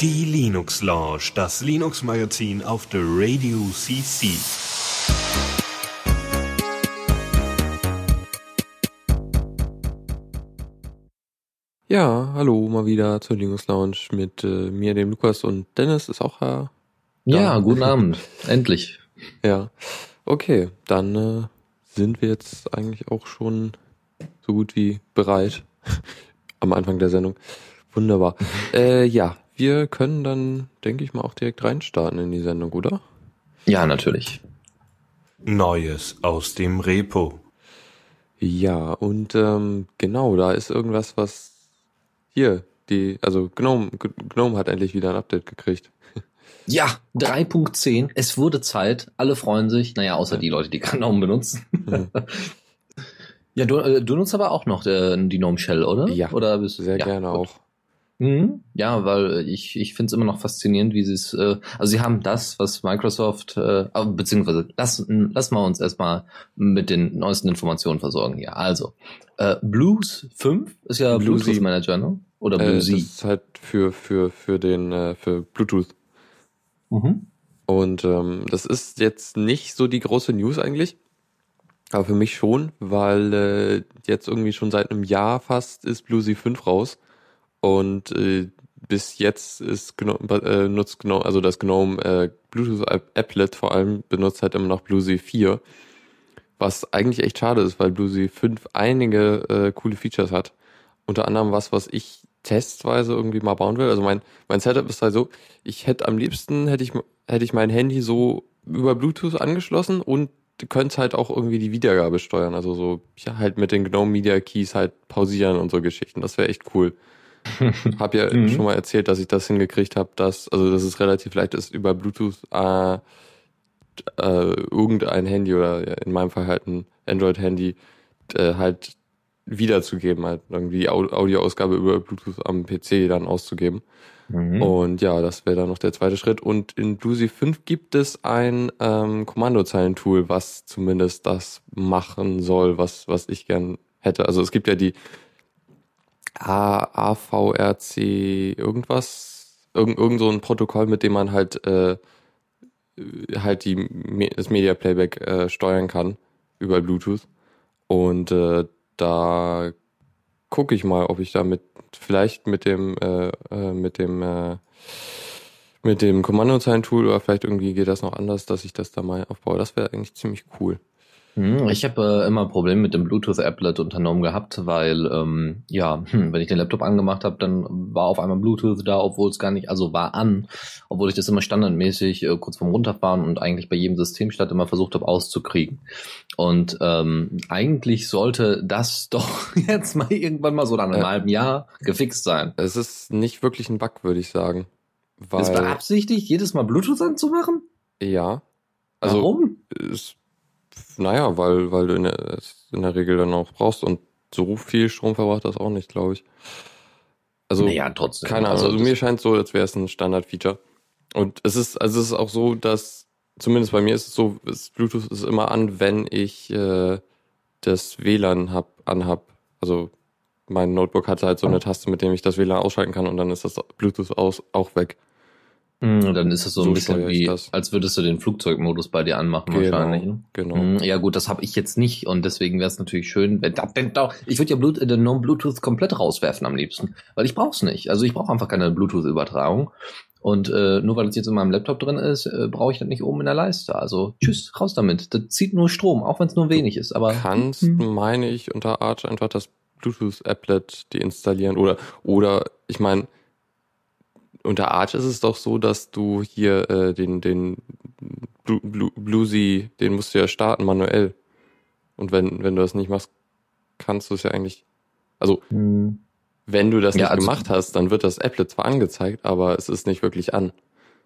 Die Linux Lounge, das Linux Magazin auf der Radio CC. Ja, hallo, mal wieder zur Linux Lounge mit äh, mir, dem Lukas und Dennis ist auch da. Ja, guten Abend. Endlich. Ja, okay, dann äh, sind wir jetzt eigentlich auch schon so gut wie bereit am Anfang der Sendung. Wunderbar. Äh, ja, wir können dann, denke ich mal, auch direkt reinstarten in die Sendung, oder? Ja, natürlich. Neues aus dem Repo. Ja, und ähm, genau, da ist irgendwas, was hier, die, also Gnome, Gnome hat endlich wieder ein Update gekriegt. Ja, 3.10. Es wurde Zeit. Alle freuen sich. Naja, außer die Leute, die Gnome benutzen. Mhm. ja, du, äh, du nutzt aber auch noch äh, die Gnome Shell, oder? Ja, oder bist, Sehr ja, gerne gut. auch. Mhm. Ja, weil ich, ich finde es immer noch faszinierend, wie sie es, äh, also sie haben das, was Microsoft, äh, beziehungsweise lass, lass mal uns erstmal mit den neuesten Informationen versorgen hier. Also, äh, Blues 5 ist ja Bluesy. Bluetooth Manager, ne? Oder Äh, das Bluesy. ist halt für, für, für den, äh, für Bluetooth. mhm. Und ähm, das ist jetzt nicht so die große News eigentlich. Aber für mich schon, weil äh, jetzt irgendwie schon seit einem Jahr fast ist Bluesy 5 raus. Und äh, bis jetzt ist Gnome, äh, nutzt Gnome, also das Gnome äh, Bluetooth Applet vor allem benutzt halt immer noch Bluesy 4. Was eigentlich echt schade ist, weil Bluesy 5 einige äh, coole Features hat. Unter anderem was, was ich testweise irgendwie mal bauen will. Also mein, mein Setup ist halt so, ich hätte am liebsten, hätte ich, hätte ich mein Handy so über Bluetooth angeschlossen und könnte halt auch irgendwie die Wiedergabe steuern. Also so, ja, halt mit den Gnome Media Keys halt pausieren und so Geschichten. Das wäre echt cool. Hab ja Mhm. schon mal erzählt, dass ich das hingekriegt habe, dass, also dass es relativ leicht ist, über Bluetooth äh, äh, irgendein Handy oder in meinem Fall halt ein Android-Handy äh, halt wiederzugeben, halt irgendwie die Au- Audioausgabe über Bluetooth am PC dann auszugeben. Mhm. Und ja, das wäre dann noch der zweite Schritt. Und in Bluesy 5 gibt es ein ähm, Kommandozeilentool, was zumindest das machen soll, was, was ich gern hätte. Also es gibt ja die A, AVRC irgendwas, irgend, irgend so ein Protokoll, mit dem man halt äh, halt die, das Media Playback äh, steuern kann über Bluetooth. Und äh, da gucke ich mal, ob ich da mit vielleicht mit dem äh, äh, mit dem äh, mit dem Kommandozeilentool oder vielleicht irgendwie geht das noch anders, dass ich das da mal aufbaue. Das wäre eigentlich ziemlich cool. Mhm, Ich habe äh, immer Probleme mit dem Bluetooth-Applet unternommen gehabt, weil ähm, ja, hm, wenn ich den Laptop angemacht habe, dann war auf einmal Bluetooth da, obwohl es gar nicht, also war an, obwohl ich das immer standardmäßig äh, kurz vorm Runterfahren und eigentlich bei jedem Systemstart immer versucht habe auszukriegen. Und ähm, eigentlich sollte das doch jetzt mal irgendwann mal so nach einem Ja. halben Jahr gefixt sein. Es ist nicht wirklich ein Bug, würde ich sagen. Weil, ist beabsichtigt, jedes Mal Bluetooth anzumachen? ja. Also Warum? ist, naja, weil, weil du in der, in der Regel dann auch brauchst und so viel Strom verbraucht das auch nicht, glaube ich. Also, naja, trotzdem. keine Ahnung, also, das- mir scheint so, als wäre es ein Standard-Feature. Und es ist, also es ist auch so, dass, zumindest bei mir ist es so, ist, Bluetooth ist immer an, wenn ich äh, das WLAN hab, anhab. Also mein Notebook hat halt so eine Taste, mit dem ich das WLAN ausschalten kann und dann ist das Bluetooth aus, auch weg. Mm, Dann ist es so, So ein bisschen wie, als würdest du den Flugzeugmodus bei dir anmachen Genau, wahrscheinlich. Ne? genau. Mm, Ja gut, das habe ich jetzt nicht und deswegen wäre es natürlich schön, wenn, wenn da- ich würde ja Blut, äh, den Non-Bluetooth komplett rauswerfen am liebsten, weil ich brauche es nicht. Also ich brauche einfach keine Bluetooth-Übertragung und äh, nur weil es jetzt in meinem Laptop drin ist, äh, brauche ich das nicht oben in der Leiste. Also tschüss, raus damit. Das zieht nur Strom, auch wenn es nur wenig ist. Aber kannst, Hm. meine ich, unter Arch einfach das Bluetooth-Applet deinstallieren oder, oder, ich meine, unter Arch ist es doch so, dass du hier äh, den, den Blu Blu Bluesy, den musst du ja starten manuell. Und wenn, wenn du das nicht machst, kannst du es ja eigentlich, also Hm. wenn du das Ja, nicht also- gemacht hast, dann wird das Applet zwar angezeigt, aber es ist nicht wirklich an.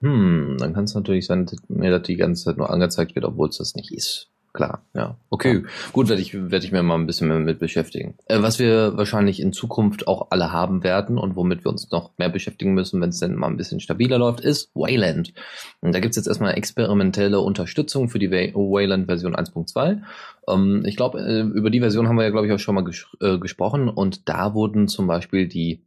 Hm, dann kann es natürlich sein, dass mir das die ganze Zeit nur angezeigt wird, obwohl es das nicht ist. Klar, ja. Okay, ja. gut, werde ich, werde ich mir mal ein bisschen mehr mit beschäftigen. Äh, was wir wahrscheinlich in Zukunft auch alle haben werden und womit wir uns noch mehr beschäftigen müssen, wenn es denn mal ein bisschen stabiler läuft, ist Wayland. Und da gibt's jetzt erstmal experimentelle Unterstützung für die Wayland Version 1.2. Ähm, ich glaube, äh, über die Version haben wir ja, glaube ich, auch schon mal ges äh, gesprochen und da wurden zum Beispiel die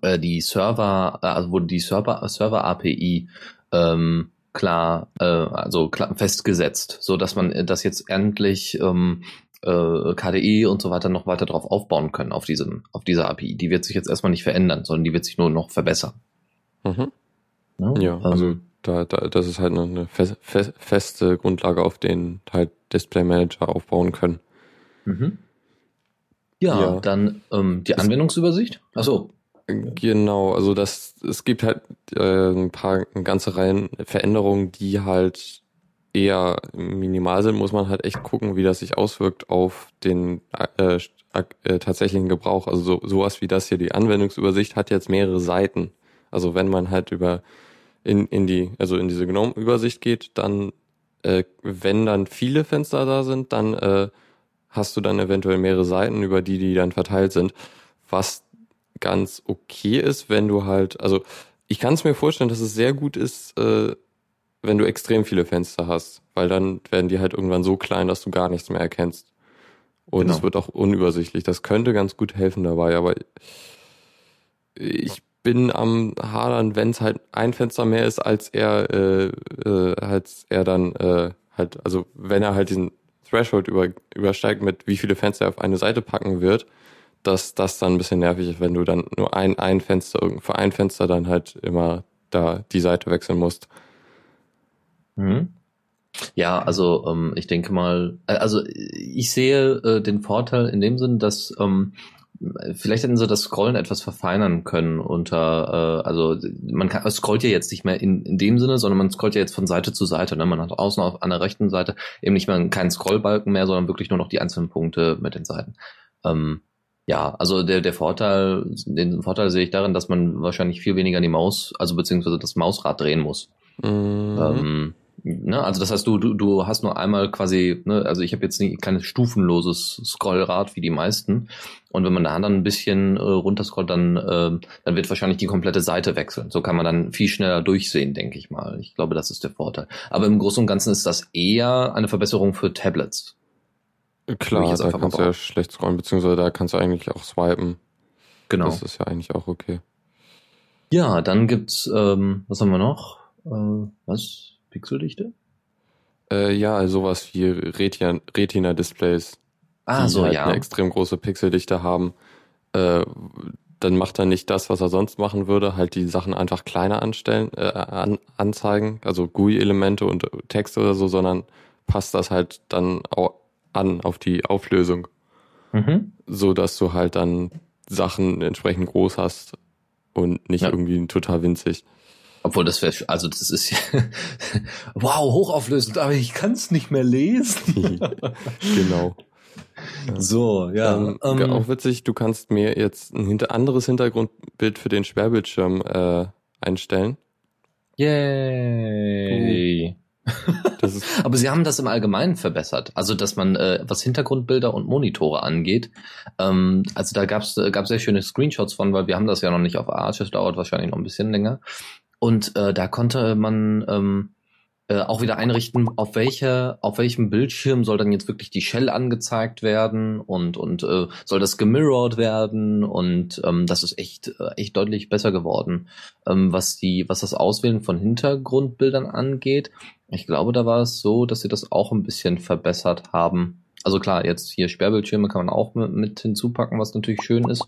äh, die Server, äh, also wurde die Server, Server API ähm, klar, äh, also klar festgesetzt, so dass man äh, das jetzt endlich ähm, äh, KDE und so weiter noch weiter drauf aufbauen können auf diesem, auf dieser API. Die wird sich jetzt erstmal nicht verändern, sondern die wird sich nur noch verbessern. Mhm. Ja, ja ähm, also da, da, das ist halt eine fest, fest, feste Grundlage, auf den halt Display Manager aufbauen können. Mhm. Ja, ja, dann ähm, die Anwendungsübersicht. Achso, Genau, also das, es gibt halt äh, ein paar ganze Reihen Veränderungen, die halt eher minimal sind, muss man halt echt gucken, wie das sich auswirkt auf den äh, äh, tatsächlichen Gebrauch. Also so, sowas wie das hier, die Anwendungsübersicht hat jetzt mehrere Seiten. Also wenn man halt über in, in die, also in diese GNOME-Übersicht geht, dann, äh, wenn dann viele Fenster da sind, dann äh, hast du dann eventuell mehrere Seiten, über die die dann verteilt sind. Was ganz okay ist, wenn du halt, also ich kann es mir vorstellen, dass es sehr gut ist, äh, wenn du extrem viele Fenster hast, weil dann werden die halt irgendwann so klein, dass du gar nichts mehr erkennst. Und genau. es wird auch unübersichtlich. Das könnte ganz gut helfen dabei, aber ich bin am Hadern, wenn es halt ein Fenster mehr ist, als er, äh, äh, als er dann äh, halt, also wenn er halt diesen Threshold über, übersteigt, mit wie viele Fenster er auf eine Seite packen wird, dass das dann ein bisschen nervig ist, wenn du dann nur ein, ein Fenster, für ein Fenster dann halt immer da die Seite wechseln musst. Mhm. Ja, also ähm, ich denke mal, äh, also ich sehe äh, den Vorteil in dem Sinn, dass ähm, vielleicht hätten sie das Scrollen etwas verfeinern können unter, äh, also man kann, scrollt ja jetzt nicht mehr in, in dem Sinne, sondern man scrollt ja jetzt von Seite zu Seite. Ne? Man hat außen auf an der rechten Seite eben nicht mehr keinen Scrollbalken mehr, sondern wirklich nur noch die einzelnen Punkte mit den Seiten. Ähm, ja, also der, der Vorteil, den Vorteil sehe ich darin, dass man wahrscheinlich viel weniger die Maus, also beziehungsweise das Mausrad drehen muss. Mhm. Ähm, ne? Also das heißt, du, du, du hast nur einmal quasi, ne, also ich habe jetzt ein kleines stufenloses Scrollrad wie die meisten. Und wenn man da dann ein bisschen äh, runterscrollt, dann, äh, dann wird wahrscheinlich die komplette Seite wechseln. So kann man dann viel schneller durchsehen, denke ich mal. Ich glaube, das ist der Vorteil. Aber im Großen und Ganzen ist das eher eine Verbesserung für Tablets. Klar, da kannst du ja schlecht scrollen, beziehungsweise da kannst du eigentlich auch swipen. Genau. Das ist ja eigentlich auch okay. Ja, dann gibt's, ähm, was haben wir noch? Äh, was? Pixeldichte? Äh, ja, sowas wie Retina-Displays. ah, so, halt ja. eine extrem große Pixeldichte haben. Äh, dann macht er nicht das, was er sonst machen würde, halt die Sachen einfach kleiner anstellen, äh, an, anzeigen, also GUI-Elemente und Text oder so, sondern passt das halt dann auch an auf die Auflösung. Mhm. So dass du halt dann Sachen entsprechend groß hast und nicht ja. irgendwie total winzig. Obwohl das wäre, also das ist ja, wow, hochauflösend, aber ich kann es nicht mehr lesen. genau. So, ja. Ähm, ähm, auch witzig, du kannst mir jetzt ein hinter anderes Hintergrundbild für den Sperrbildschirm äh, einstellen. Yay. Aber sie haben das im Allgemeinen verbessert. Also, dass man, äh, was Hintergrundbilder und Monitore angeht, ähm, also da gab's äh, gab sehr schöne Screenshots von, weil wir haben das ja noch nicht auf Arches, dauert wahrscheinlich noch ein bisschen länger. Und äh, da konnte man ähm, äh, auch wieder einrichten, auf welche, auf welchem Bildschirm soll dann jetzt wirklich die Shell angezeigt werden und und äh, soll das gemirrored werden und ähm, das ist echt äh, echt deutlich besser geworden, ähm, was die was das Auswählen von Hintergrundbildern angeht. Ich glaube, da war es so, dass sie das auch ein bisschen verbessert haben. Also klar, jetzt hier Sperrbildschirme kann man auch mit, mit hinzupacken, was natürlich schön ist.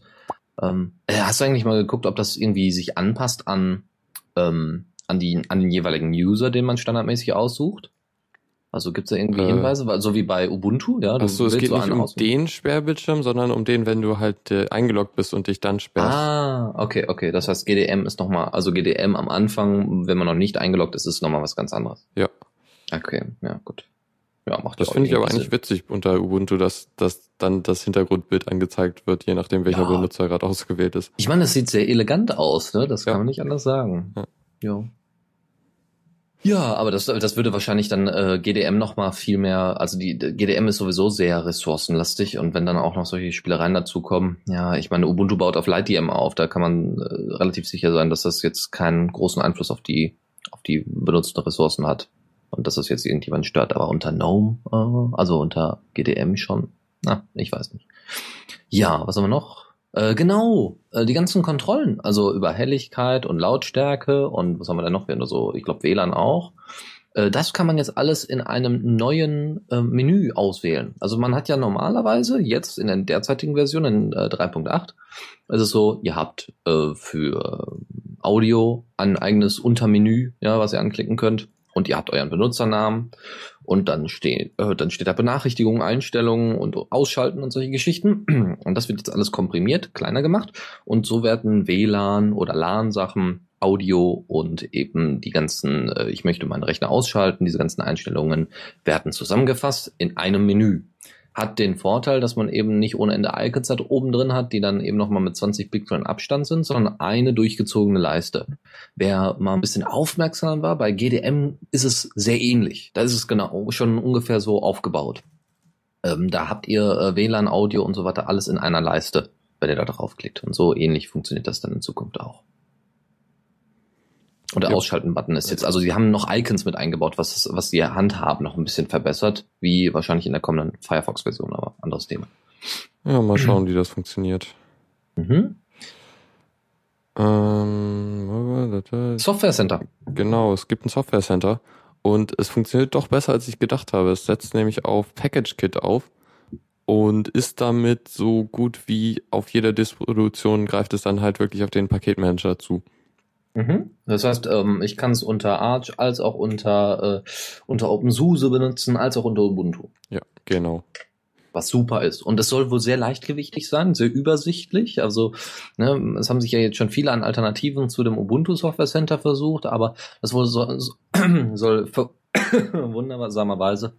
Ähm, äh, hast du eigentlich mal geguckt, ob das irgendwie sich anpasst an ähm, an, die, an den jeweiligen User, den man standardmäßig aussucht? Also gibt es da irgendwie äh, Hinweise, so wie bei Ubuntu, ja? Du Achso, es geht so nicht um auswählen. den Sperrbildschirm, sondern um den, wenn du halt äh, eingeloggt bist und dich dann sperrst. Ah, okay, okay. Das heißt, GDM ist nochmal, also GDM am Anfang, wenn man noch nicht eingeloggt ist, ist nochmal was ganz anderes. Ja. Okay, ja, gut. Ja, macht das finde ich aber eigentlich witzig unter Ubuntu, dass, dass dann das Hintergrundbild angezeigt wird, je nachdem welcher ja. Benutzer gerade ausgewählt ist. Ich meine, das sieht sehr elegant aus, ne? Das kann ja. man nicht anders sagen. Ja. Jo. Ja, aber das, das würde wahrscheinlich dann äh, GDM noch mal viel mehr, also die GDM ist sowieso sehr ressourcenlastig und wenn dann auch noch solche Spielereien dazukommen, ja, ich meine, Ubuntu baut auf LightDM auf, da kann man äh, relativ sicher sein, dass das jetzt keinen großen Einfluss auf die auf die benutzten Ressourcen hat und dass das jetzt irgendjemand stört, aber unter GNOME, äh, also unter GDM schon, na, ich weiß nicht. Ja, was haben wir noch? Äh, genau, äh, die ganzen Kontrollen, also über Helligkeit und Lautstärke und was haben wir da noch? Wir haben so, ich glaube WLAN auch. Äh, das kann man jetzt alles in einem neuen äh, Menü auswählen. Also man hat ja normalerweise jetzt in der derzeitigen Version in äh, 3.8 ist es so, ihr habt äh, für Audio ein eigenes Untermenü, ja, was ihr anklicken könnt und ihr habt euren Benutzernamen und dann steht, äh, dann steht da Benachrichtigungen, Einstellungen und Ausschalten und solche Geschichten. Und das wird jetzt alles komprimiert, kleiner gemacht. Und so werden WLAN oder LAN-Sachen, Audio und eben die ganzen, äh, ich möchte meinen Rechner ausschalten, diese ganzen Einstellungen werden zusammengefasst in einem Menü hat den Vorteil, dass man eben nicht ohne Ende Icons hat oben drin hat, die dann eben nochmal mit 20 Pixeln Abstand sind, sondern eine durchgezogene Leiste. Wer mal ein bisschen aufmerksam war, bei GDM ist es sehr ähnlich. Da ist es genau schon ungefähr so aufgebaut. Ähm, da habt ihr äh, WLAN, Audio und so weiter alles in einer Leiste, wenn ihr da draufklickt. Und so ähnlich funktioniert das dann in Zukunft auch. Und der ja. Ausschalten-Button ist jetzt, also sie haben noch Icons mit eingebaut, was, was die Handhaben noch ein bisschen verbessert, wie wahrscheinlich in der kommenden Firefox-Version, aber anderes Thema. Ja, mal schauen, wie das funktioniert. Mhm. Ähm, Software Center. Genau, es gibt ein Software Center und es funktioniert doch besser, als ich gedacht habe. Es setzt nämlich auf Package Kit auf und ist damit so gut wie auf jeder Distribution greift es dann halt wirklich auf den Paketmanager zu. Mhm. Das heißt, ähm, ich kann es unter Arch als auch unter, äh, unter OpenSUSE benutzen, als auch unter Ubuntu. Ja, genau. Was super ist. Und es soll wohl sehr leichtgewichtig sein, sehr übersichtlich. Also, ne, es haben sich ja jetzt schon viele an Alternativen zu dem Ubuntu Software Center versucht, aber das wohl so, soll wundersamerweise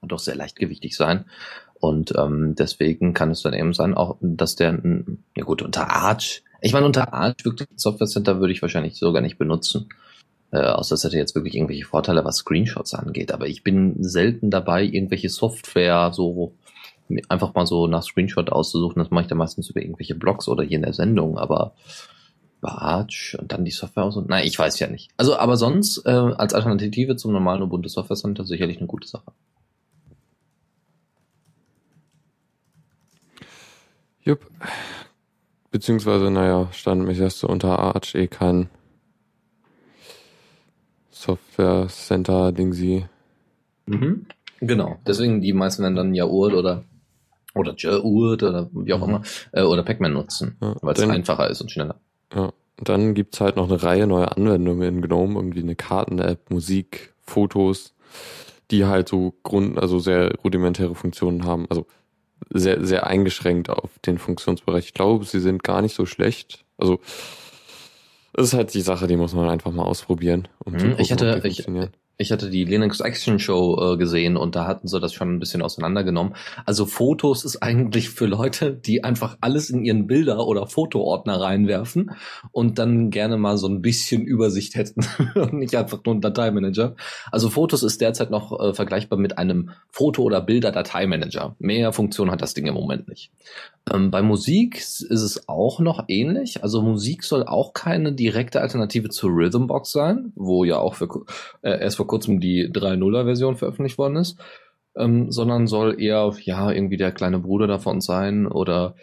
doch sehr leichtgewichtig sein. Und ähm, deswegen kann es dann eben sein, auch dass der, ja gut, unter Arch ich meine, unter Arch wirklich Software Center würde ich wahrscheinlich sogar nicht benutzen. Äh, außer es hätte jetzt wirklich irgendwelche Vorteile, was Screenshots angeht. Aber ich bin selten dabei, irgendwelche Software so einfach mal so nach Screenshot auszusuchen. Das mache ich dann meistens über irgendwelche Blogs oder hier in der Sendung. Aber Arch und dann die Software aus und nein, ich weiß ja nicht. Also, aber sonst äh, als Alternative zum normalen Ubuntu Software Center sicherlich eine gute Sache. Jupp. Beziehungsweise, naja, standmäßig hast du unter Arch eh kein Software Center Ding sie. Mhm. Genau. Deswegen die meisten werden dann ja Urt oder oder Urt oder wie auch mhm. immer äh, oder Pacman nutzen, ja, weil es einfacher ist und schneller. Ja. Und dann gibt's halt noch eine Reihe neuer Anwendungen in GNOME, irgendwie eine Karten-App, Musik, Fotos, die halt so Grund, also sehr rudimentäre Funktionen haben. Also sehr, sehr eingeschränkt auf den Funktionsbereich. Ich glaube, sie sind gar nicht so schlecht. Also, es ist halt die Sache, die muss man einfach mal ausprobieren. Um mhm. ich hatte, ich, ich hatte die Linux Action Show äh, gesehen und da hatten sie das schon ein bisschen auseinandergenommen. Also Fotos ist eigentlich für Leute, die einfach alles in ihren Bilder- oder Fotoordner reinwerfen und dann gerne mal so ein bisschen Übersicht hätten und nicht einfach nur ein Dateimanager. Also Fotos ist derzeit noch äh, vergleichbar mit einem Foto- oder Bilder-Dateimanager. Mehr Funktion hat das Ding im Moment nicht. Ähm, bei Musik ist es auch noch ähnlich. Also Musik soll auch keine direkte Alternative zu Rhythmbox sein, wo ja auch für, äh, erst vor kurzem die 3.0er Version veröffentlicht worden ist, ähm, sondern soll eher ja irgendwie der kleine Bruder davon sein oder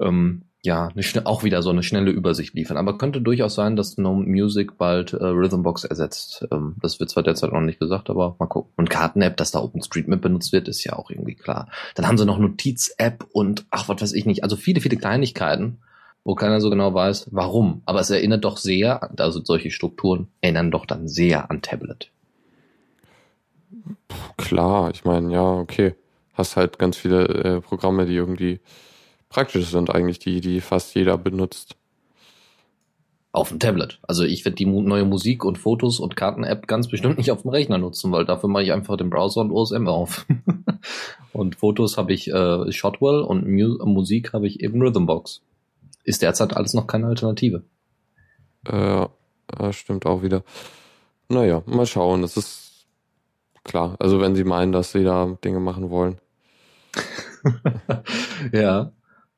ähm, ja, eine, auch wieder so eine schnelle Übersicht liefern. Aber könnte durchaus sein, dass No Music bald äh, Rhythmbox ersetzt. Ähm, das wird zwar derzeit noch nicht gesagt, aber mal gucken. Und Karten-App, dass da OpenStreetMap benutzt wird, ist ja auch irgendwie klar. Dann haben sie noch Notiz-App und ach, was weiß ich nicht. Also viele, viele Kleinigkeiten, wo keiner so genau weiß, warum. Aber es erinnert doch sehr, also solche Strukturen erinnern doch dann sehr an Tablet. Klar, ich meine, ja, okay. Hast halt ganz viele äh, Programme, die irgendwie praktisch sind eigentlich, die, die fast jeder benutzt. Auf dem Tablet. Also ich werde die neue Musik und Fotos und Karten-App ganz bestimmt nicht auf dem Rechner nutzen, weil dafür mache ich einfach den Browser und OSM auf. und Fotos habe ich äh, Shotwell und Mu Musik habe ich eben Rhythmbox. Ist derzeit alles noch keine Alternative. Äh, stimmt auch wieder. Naja, mal schauen. Das ist klar. Also wenn sie meinen, dass sie da Dinge machen wollen. ja.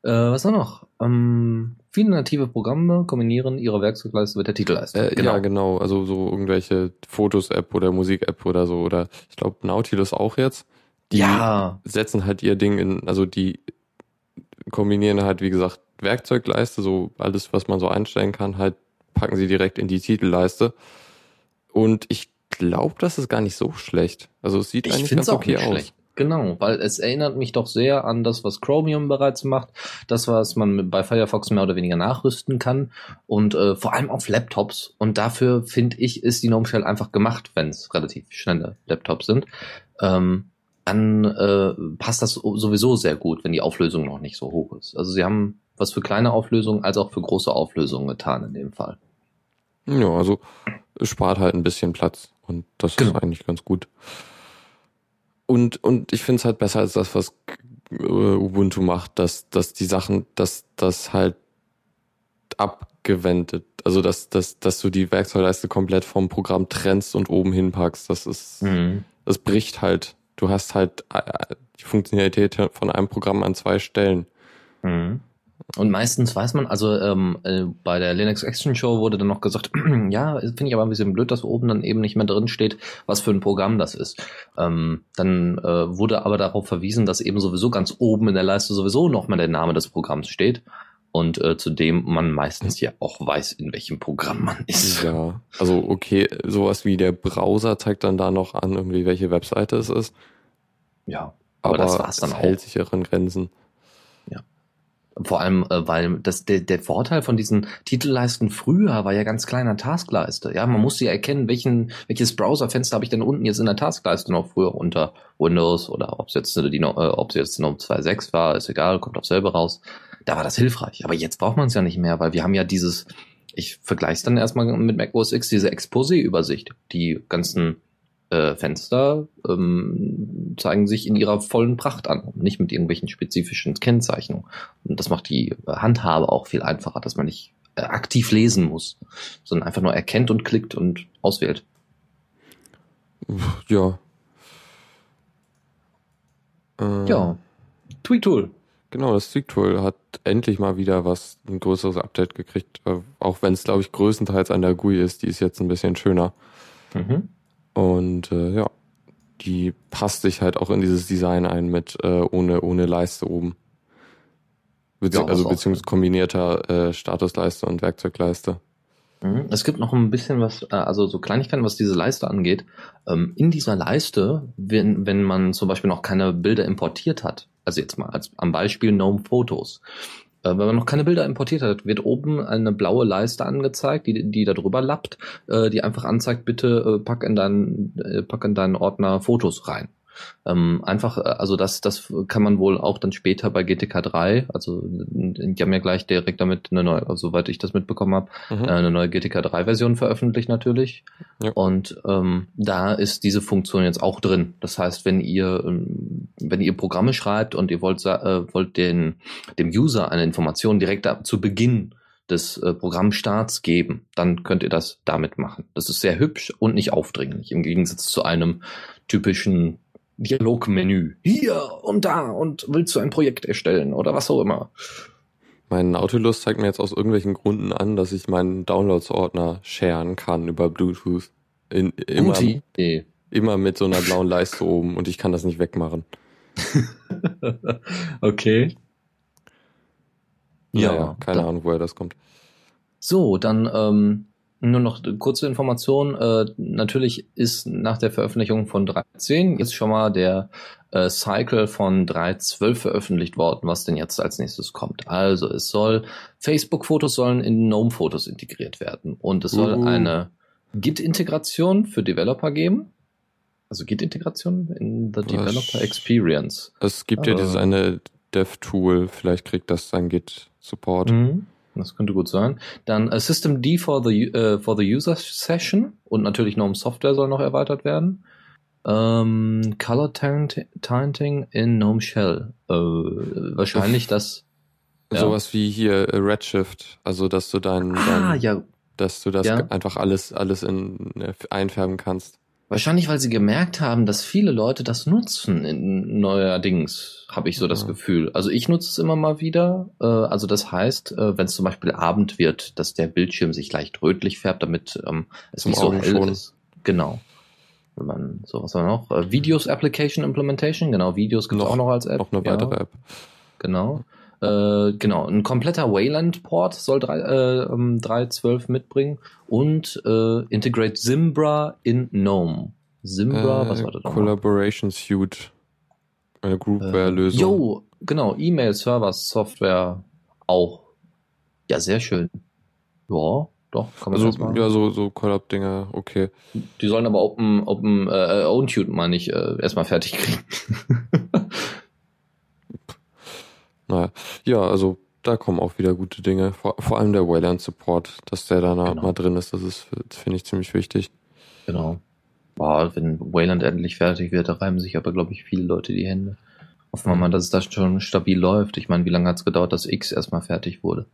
Äh, was auch noch? Ähm, viele native Programme kombinieren ihre Werkzeugleiste mit der Titelleiste. Äh, genau. Ja, genau. Also so irgendwelche Fotos-App oder Musik-App oder so. Oder ich glaube Nautilus auch jetzt. Die ja. setzen halt ihr Ding in, also die kombinieren halt, wie gesagt, Werkzeugleiste, so alles, was man so einstellen kann, halt packen sie direkt in die Titelleiste. Und ich glaube, das ist gar nicht so schlecht. Also es sieht ich eigentlich ganz okay aus. Schlecht. Genau, weil es erinnert mich doch sehr an das, was Chromium bereits macht, das, was man bei Firefox mehr oder weniger nachrüsten kann und äh, vor allem auf Laptops. Und dafür finde ich, ist die Gnome Shell einfach gemacht, wenn es relativ schnelle Laptops sind. Ähm, dann äh, passt das sowieso sehr gut, wenn die Auflösung noch nicht so hoch ist. Also sie haben was für kleine Auflösungen als auch für große Auflösungen getan in dem Fall. Ja, also es spart halt ein bisschen Platz und das genau. ist eigentlich ganz gut. Und, und ich finde es halt besser als das, was äh, Ubuntu macht, dass, dass die Sachen, dass das halt abgewendet, also dass, dass, dass du die Werkzeugleiste komplett vom Programm trennst und oben hinpackst. Das ist, mhm. das bricht halt. Du hast halt äh, die Funktionalität von einem Programm an zwei Stellen. Mhm. Und meistens weiß man, also ähm, äh, bei der Linux Action Show wurde dann noch gesagt, ja, finde ich aber ein bisschen blöd, dass oben dann eben nicht mehr drin steht, was für ein Programm das ist. Ähm, dann äh, wurde aber darauf verwiesen, dass eben sowieso ganz oben in der Leiste sowieso nochmal der Name des Programms steht. Und äh, zudem man meistens ja auch weiß, in welchem Programm man ist. Ja, also okay, sowas wie der Browser zeigt dann da noch an, irgendwie welche Webseite es ist. Ja, aber, aber das war's dann es auch. hält sich auch in Grenzen. Vor allem, äh, weil das, der, der Vorteil von diesen Titelleisten früher war ja ganz kleiner Taskleiste. Ja, man musste ja erkennen, welchen, welches Browserfenster habe ich denn unten jetzt in der Taskleiste noch früher unter Windows oder ob es jetzt die, äh, ob es jetzt noch 2.6 war, ist egal, kommt auch selber raus. Da war das hilfreich. Aber jetzt braucht man es ja nicht mehr, weil wir haben ja dieses, ich vergleiche es dann erstmal mit Mac OS X, diese Exposé-Übersicht. Die ganzen äh, Fenster ähm, zeigen sich in ihrer vollen Pracht an, nicht mit irgendwelchen spezifischen Kennzeichnungen. Und das macht die Handhabe auch viel einfacher, dass man nicht äh, aktiv lesen muss, sondern einfach nur erkennt und klickt und auswählt. Ja. Äh, ja. Tweak Tool. Genau, das Tweak Tool hat endlich mal wieder was, ein größeres Update gekriegt, äh, auch wenn es, glaube ich, größtenteils an der GUI ist, die ist jetzt ein bisschen schöner. Mhm. Und äh, ja, die passt sich halt auch in dieses Design ein mit äh, ohne, ohne Leiste oben. Bezieh ja, also beziehungsweise kombinierter äh, Statusleiste und Werkzeugleiste. Mhm. Es gibt noch ein bisschen was, äh, also so Kleinigkeiten, was diese Leiste angeht. Ähm, in dieser Leiste, wenn, wenn man zum Beispiel noch keine Bilder importiert hat, also jetzt mal als am Beispiel Gnome äh, wenn man noch keine Bilder importiert hat, wird oben eine blaue Leiste angezeigt, die, die da drüber lappt, äh, die einfach anzeigt, bitte äh, pack in deinen, pack in deinen Ordner Fotos rein. Ähm, einfach, äh, also das, das kann man wohl auch dann später bei GTK 3, also die haben ja gleich direkt damit eine neue, also, soweit ich das mitbekommen habe, mhm. Äh, eine neue GTK 3 Version veröffentlicht natürlich. Ja. Und ähm, da ist diese Funktion jetzt auch drin. Das heißt, wenn ihr, ähm, wenn ihr Programme schreibt und ihr wollt, äh, wollt den, dem User eine Information direkt zu Beginn des äh, Programmstarts geben, dann könnt ihr das damit machen. Das ist sehr hübsch und nicht aufdringlich, im Gegensatz zu einem typischen Dialogmenü. Hier und da und willst du ein Projekt erstellen oder was auch immer. Mein Nautilus zeigt mir jetzt aus irgendwelchen Gründen an, dass ich meinen Downloads-Ordner sharen kann über Bluetooth. In, immer, immer mit so einer blauen Leiste oben und ich kann das nicht wegmachen. okay. Ja, ja keine Ahnung, woher das kommt. So, dann ähm, nur noch kurze Information. Äh, natürlich ist nach der Veröffentlichung von 3.10 jetzt schon mal der äh, Cycle von 3.12 veröffentlicht worden, was denn jetzt als nächstes kommt. Also es soll, Facebook-Fotos sollen in GNOME-Fotos integriert werden und es soll uh. eine Git-Integration für Developer geben. Also Git-Integration in the Developer Experience. Es gibt ja dieses eine Dev-Tool, vielleicht kriegt das sein Git-Support. Mhm. Das könnte gut sein. Dann uh, System D for the, uh, for the User Session und natürlich GNOME Software soll noch erweitert werden. Um, ähm, Color Tinting in GNOME Shell. Uh, wahrscheinlich das. Ja. Sowas wie hier Redshift, also dass du dein, ah, dein ja. dass du das Ja. einfach alles, alles in, äh, einfärben kannst. Wahrscheinlich, weil sie gemerkt haben, dass viele Leute das nutzen in neuerdings, habe ich so das Ja. Gefühl. Also ich nutze es immer mal wieder. Äh, also das heißt, äh, wenn es zum Beispiel Abend wird, dass der Bildschirm sich leicht rötlich färbt, damit ähm, es Zum nicht so hell ist. Genau. Wenn man, so was war noch? Äh, Videos Application Implementation, genau, Videos gibt es auch noch als App. Noch eine ja. weitere App. Genau. Äh, genau, ein kompletter Wayland-Port soll drei- äh, 3.12 mitbringen und äh, integrate Zimbra in GNOME. Zimbra, Äh, was war das nochmal? Collaboration Suite. Eine Groupware-Lösung. Äh, Jo, genau, E-Mail-Server-Software auch. Ja, sehr schön. Ja, doch, kann man also, ja, so, so Collab-Dinger, okay. Die sollen aber Open, Open, äh, OwnTune, meine ich, äh, erstmal fertig kriegen. Naja, ja, also da kommen auch wieder gute Dinge. Vor, vor allem der Wayland Support, dass der da Genau. mal drin ist, das ist, das finde ich ziemlich wichtig. Genau. Boah, wenn Wayland endlich fertig wird, da reiben sich aber, glaube ich, viele Leute die Hände. Hoffen wir mal, dass es da schon stabil läuft. Ich meine, wie lange hat es gedauert, dass X erstmal fertig wurde?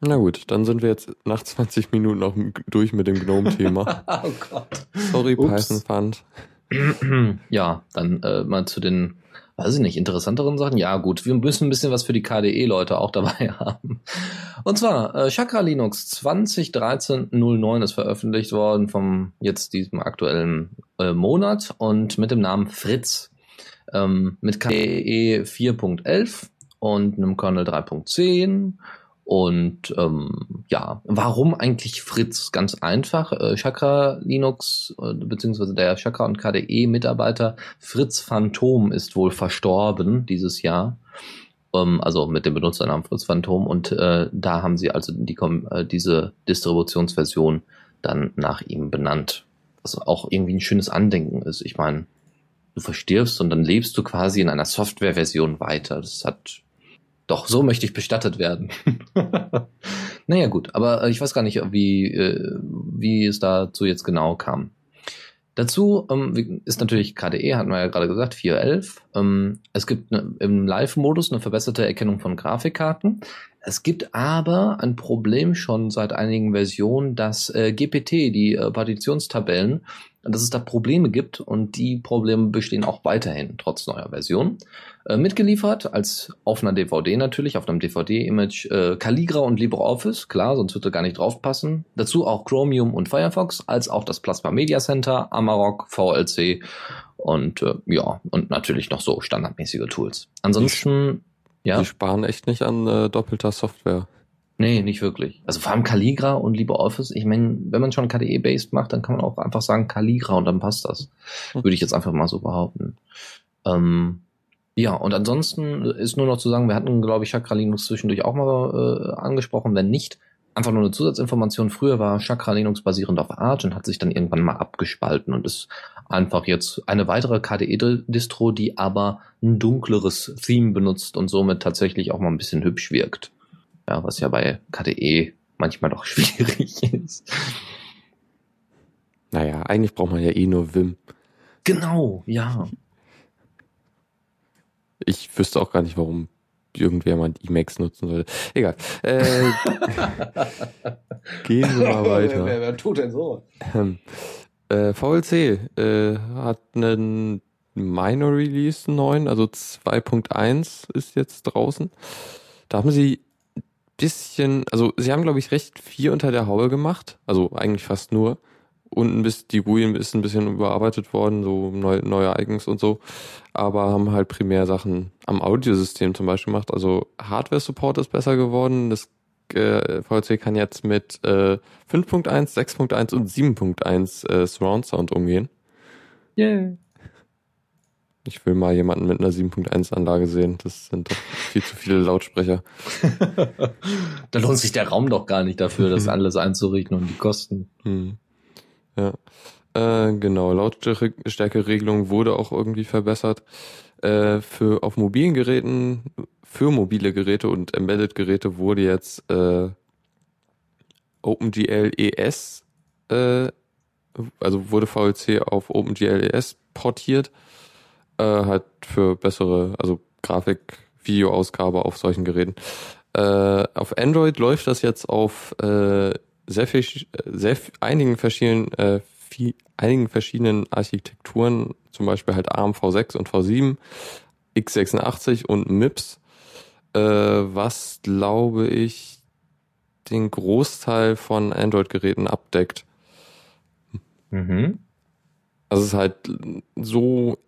Na gut, dann sind wir jetzt nach 20 Minuten auch durch mit dem GNOME-Thema. oh Gott. Sorry, Ups. Python Fund. ja, dann äh, mal zu den, weiß ich nicht, interessanteren Sachen. Ja, gut, wir müssen ein bisschen was für die KDE-Leute auch dabei haben. Und zwar, äh, Chakra Linux 2013.09 ist veröffentlicht worden vom jetzt diesem aktuellen äh, Monat und mit dem Namen Fritz. Ähm, mit KDE 4.11 und einem Kernel 3.10 und ähm, ja, warum eigentlich Fritz? Ganz einfach. Äh, Chakra Linux äh, beziehungsweise der Chakra und KDE Mitarbeiter Fritz Phantom ist wohl verstorben dieses Jahr. Ähm, also mit dem Benutzernamen Fritz Phantom und äh, da haben sie also die, äh, diese Distributionsversion dann nach ihm benannt. Was auch irgendwie ein schönes Andenken ist. Ich meine, du verstirbst und dann lebst du quasi in einer Softwareversion weiter. Das hat doch, so möchte ich bestattet werden. naja, gut, aber äh, ich weiß gar nicht, wie, äh, wie es dazu jetzt genau kam. Dazu ähm, ist natürlich KDE, hatten wir ja gerade gesagt, 4.11. Ähm, es gibt ne, im Live-Modus eine verbesserte Erkennung von Grafikkarten. Es gibt aber ein Problem schon seit einigen Versionen, dass äh, GPT, die äh, Partitionstabellen, dass es da Probleme gibt und die Probleme bestehen auch weiterhin, trotz neuer Version. Äh, mitgeliefert als auf einer DVD natürlich, auf einem DVD-Image äh, Calligra und LibreOffice, klar, sonst würde gar nicht draufpassen. Dazu auch Chromium und Firefox, als auch das Plasma Media Center, Amarok, VLC und äh, ja, und natürlich noch so standardmäßige Tools. Ansonsten, ja, Die sparen echt nicht an äh, doppelter Software. Nee, nicht wirklich. Also vor allem Calligra und LibreOffice, ich meine, wenn man schon KDE-based macht, dann kann man auch einfach sagen Calligra und dann passt das. Hm. Würde ich jetzt einfach mal so behaupten. Ähm, ja, und ansonsten ist nur noch zu sagen, wir hatten, glaube ich, Chakra Linux zwischendurch auch mal äh, angesprochen. Wenn nicht, einfach nur eine Zusatzinformation. Früher war Chakra Linux basierend auf Arch und hat sich dann irgendwann mal abgespalten und ist einfach jetzt eine weitere KDE-Distro, die aber ein dunkleres Theme benutzt und somit tatsächlich auch mal ein bisschen hübsch wirkt. Ja, was ja bei KDE manchmal doch schwierig ist. Naja, eigentlich braucht man ja eh nur Vim. Genau, ja. Ich wüsste auch gar nicht, warum irgendwer mal Emacs nutzen sollte. Egal. Äh, gehen wir mal weiter. wer, wer tut denn so? Ähm, äh, VLC äh, hat einen Minor Release 9, also 2.1 ist jetzt draußen. Da haben sie bisschen, also sie haben glaube ich recht viel unter der Haube gemacht, also eigentlich fast nur. Unten bis die GUI ist ein bisschen überarbeitet worden, so neu, neue Icons und so, aber haben halt primär Sachen am Audiosystem zum Beispiel gemacht. Also Hardware-Support ist besser geworden. Das äh, VLC kann jetzt mit äh, 5.1, 6.1 und 7.1 äh, Surround Sound umgehen. Yeah. Ich will mal jemanden mit einer 7.1 Anlage sehen. Das sind doch viel zu viele Lautsprecher. da lohnt sich der Raum doch gar nicht dafür, das alles einzurichten und die Kosten. Hm. Ja. Äh, genau, Lautstärkeregelung wurde auch irgendwie verbessert. Äh, für auf mobilen Geräten, für mobile Geräte und Embedded Geräte wurde jetzt äh, OpenGL ES, äh, also wurde VLC auf OpenGL ES portiert, äh, halt für bessere, also Grafik, Videoausgabe auf solchen Geräten. Äh, auf Android läuft das jetzt auf äh, sehr viel, sehr einigen verschiedenen, äh, viel, einigen verschiedenen Architekturen, zum Beispiel halt ARM V6 und V7, x86 und MIPS, äh, was glaube ich den Großteil von Android-Geräten abdeckt. Mhm. Also es ist halt so,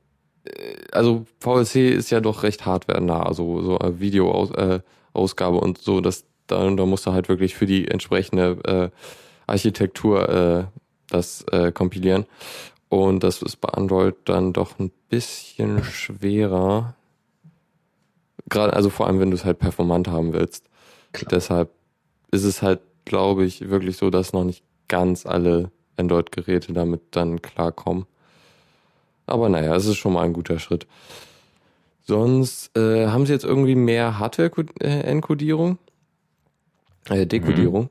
also VLC ist ja doch recht hardware-nah, also so Videoausgabe äh, und so, dass da, da musst du halt wirklich für die entsprechende äh, Architektur äh, das äh, kompilieren. Und das ist bei Android dann doch ein bisschen schwerer. Gerade, also vor allem, wenn du es halt performant haben willst. Klar. Deshalb ist es halt, glaube ich, wirklich so, dass noch nicht ganz alle Android-Geräte damit dann klarkommen. Aber naja, es ist schon mal ein guter Schritt. Sonst äh, haben sie jetzt irgendwie mehr Hardware-Enkodierung, äh, Dekodierung. Mhm.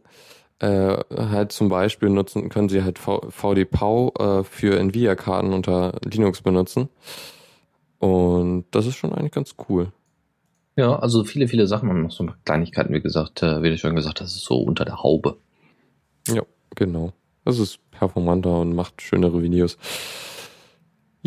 Äh, halt zum Beispiel nutzen, können sie halt VDPAU äh, für Nvidia-Karten unter Linux benutzen. Und das ist schon eigentlich ganz cool. Ja, also viele, viele Sachen und noch so Kleinigkeiten, wie gesagt, äh, wie du schon gesagt hast, ist so unter der Haube. Ja, genau. Das ist performanter und macht schönere Videos.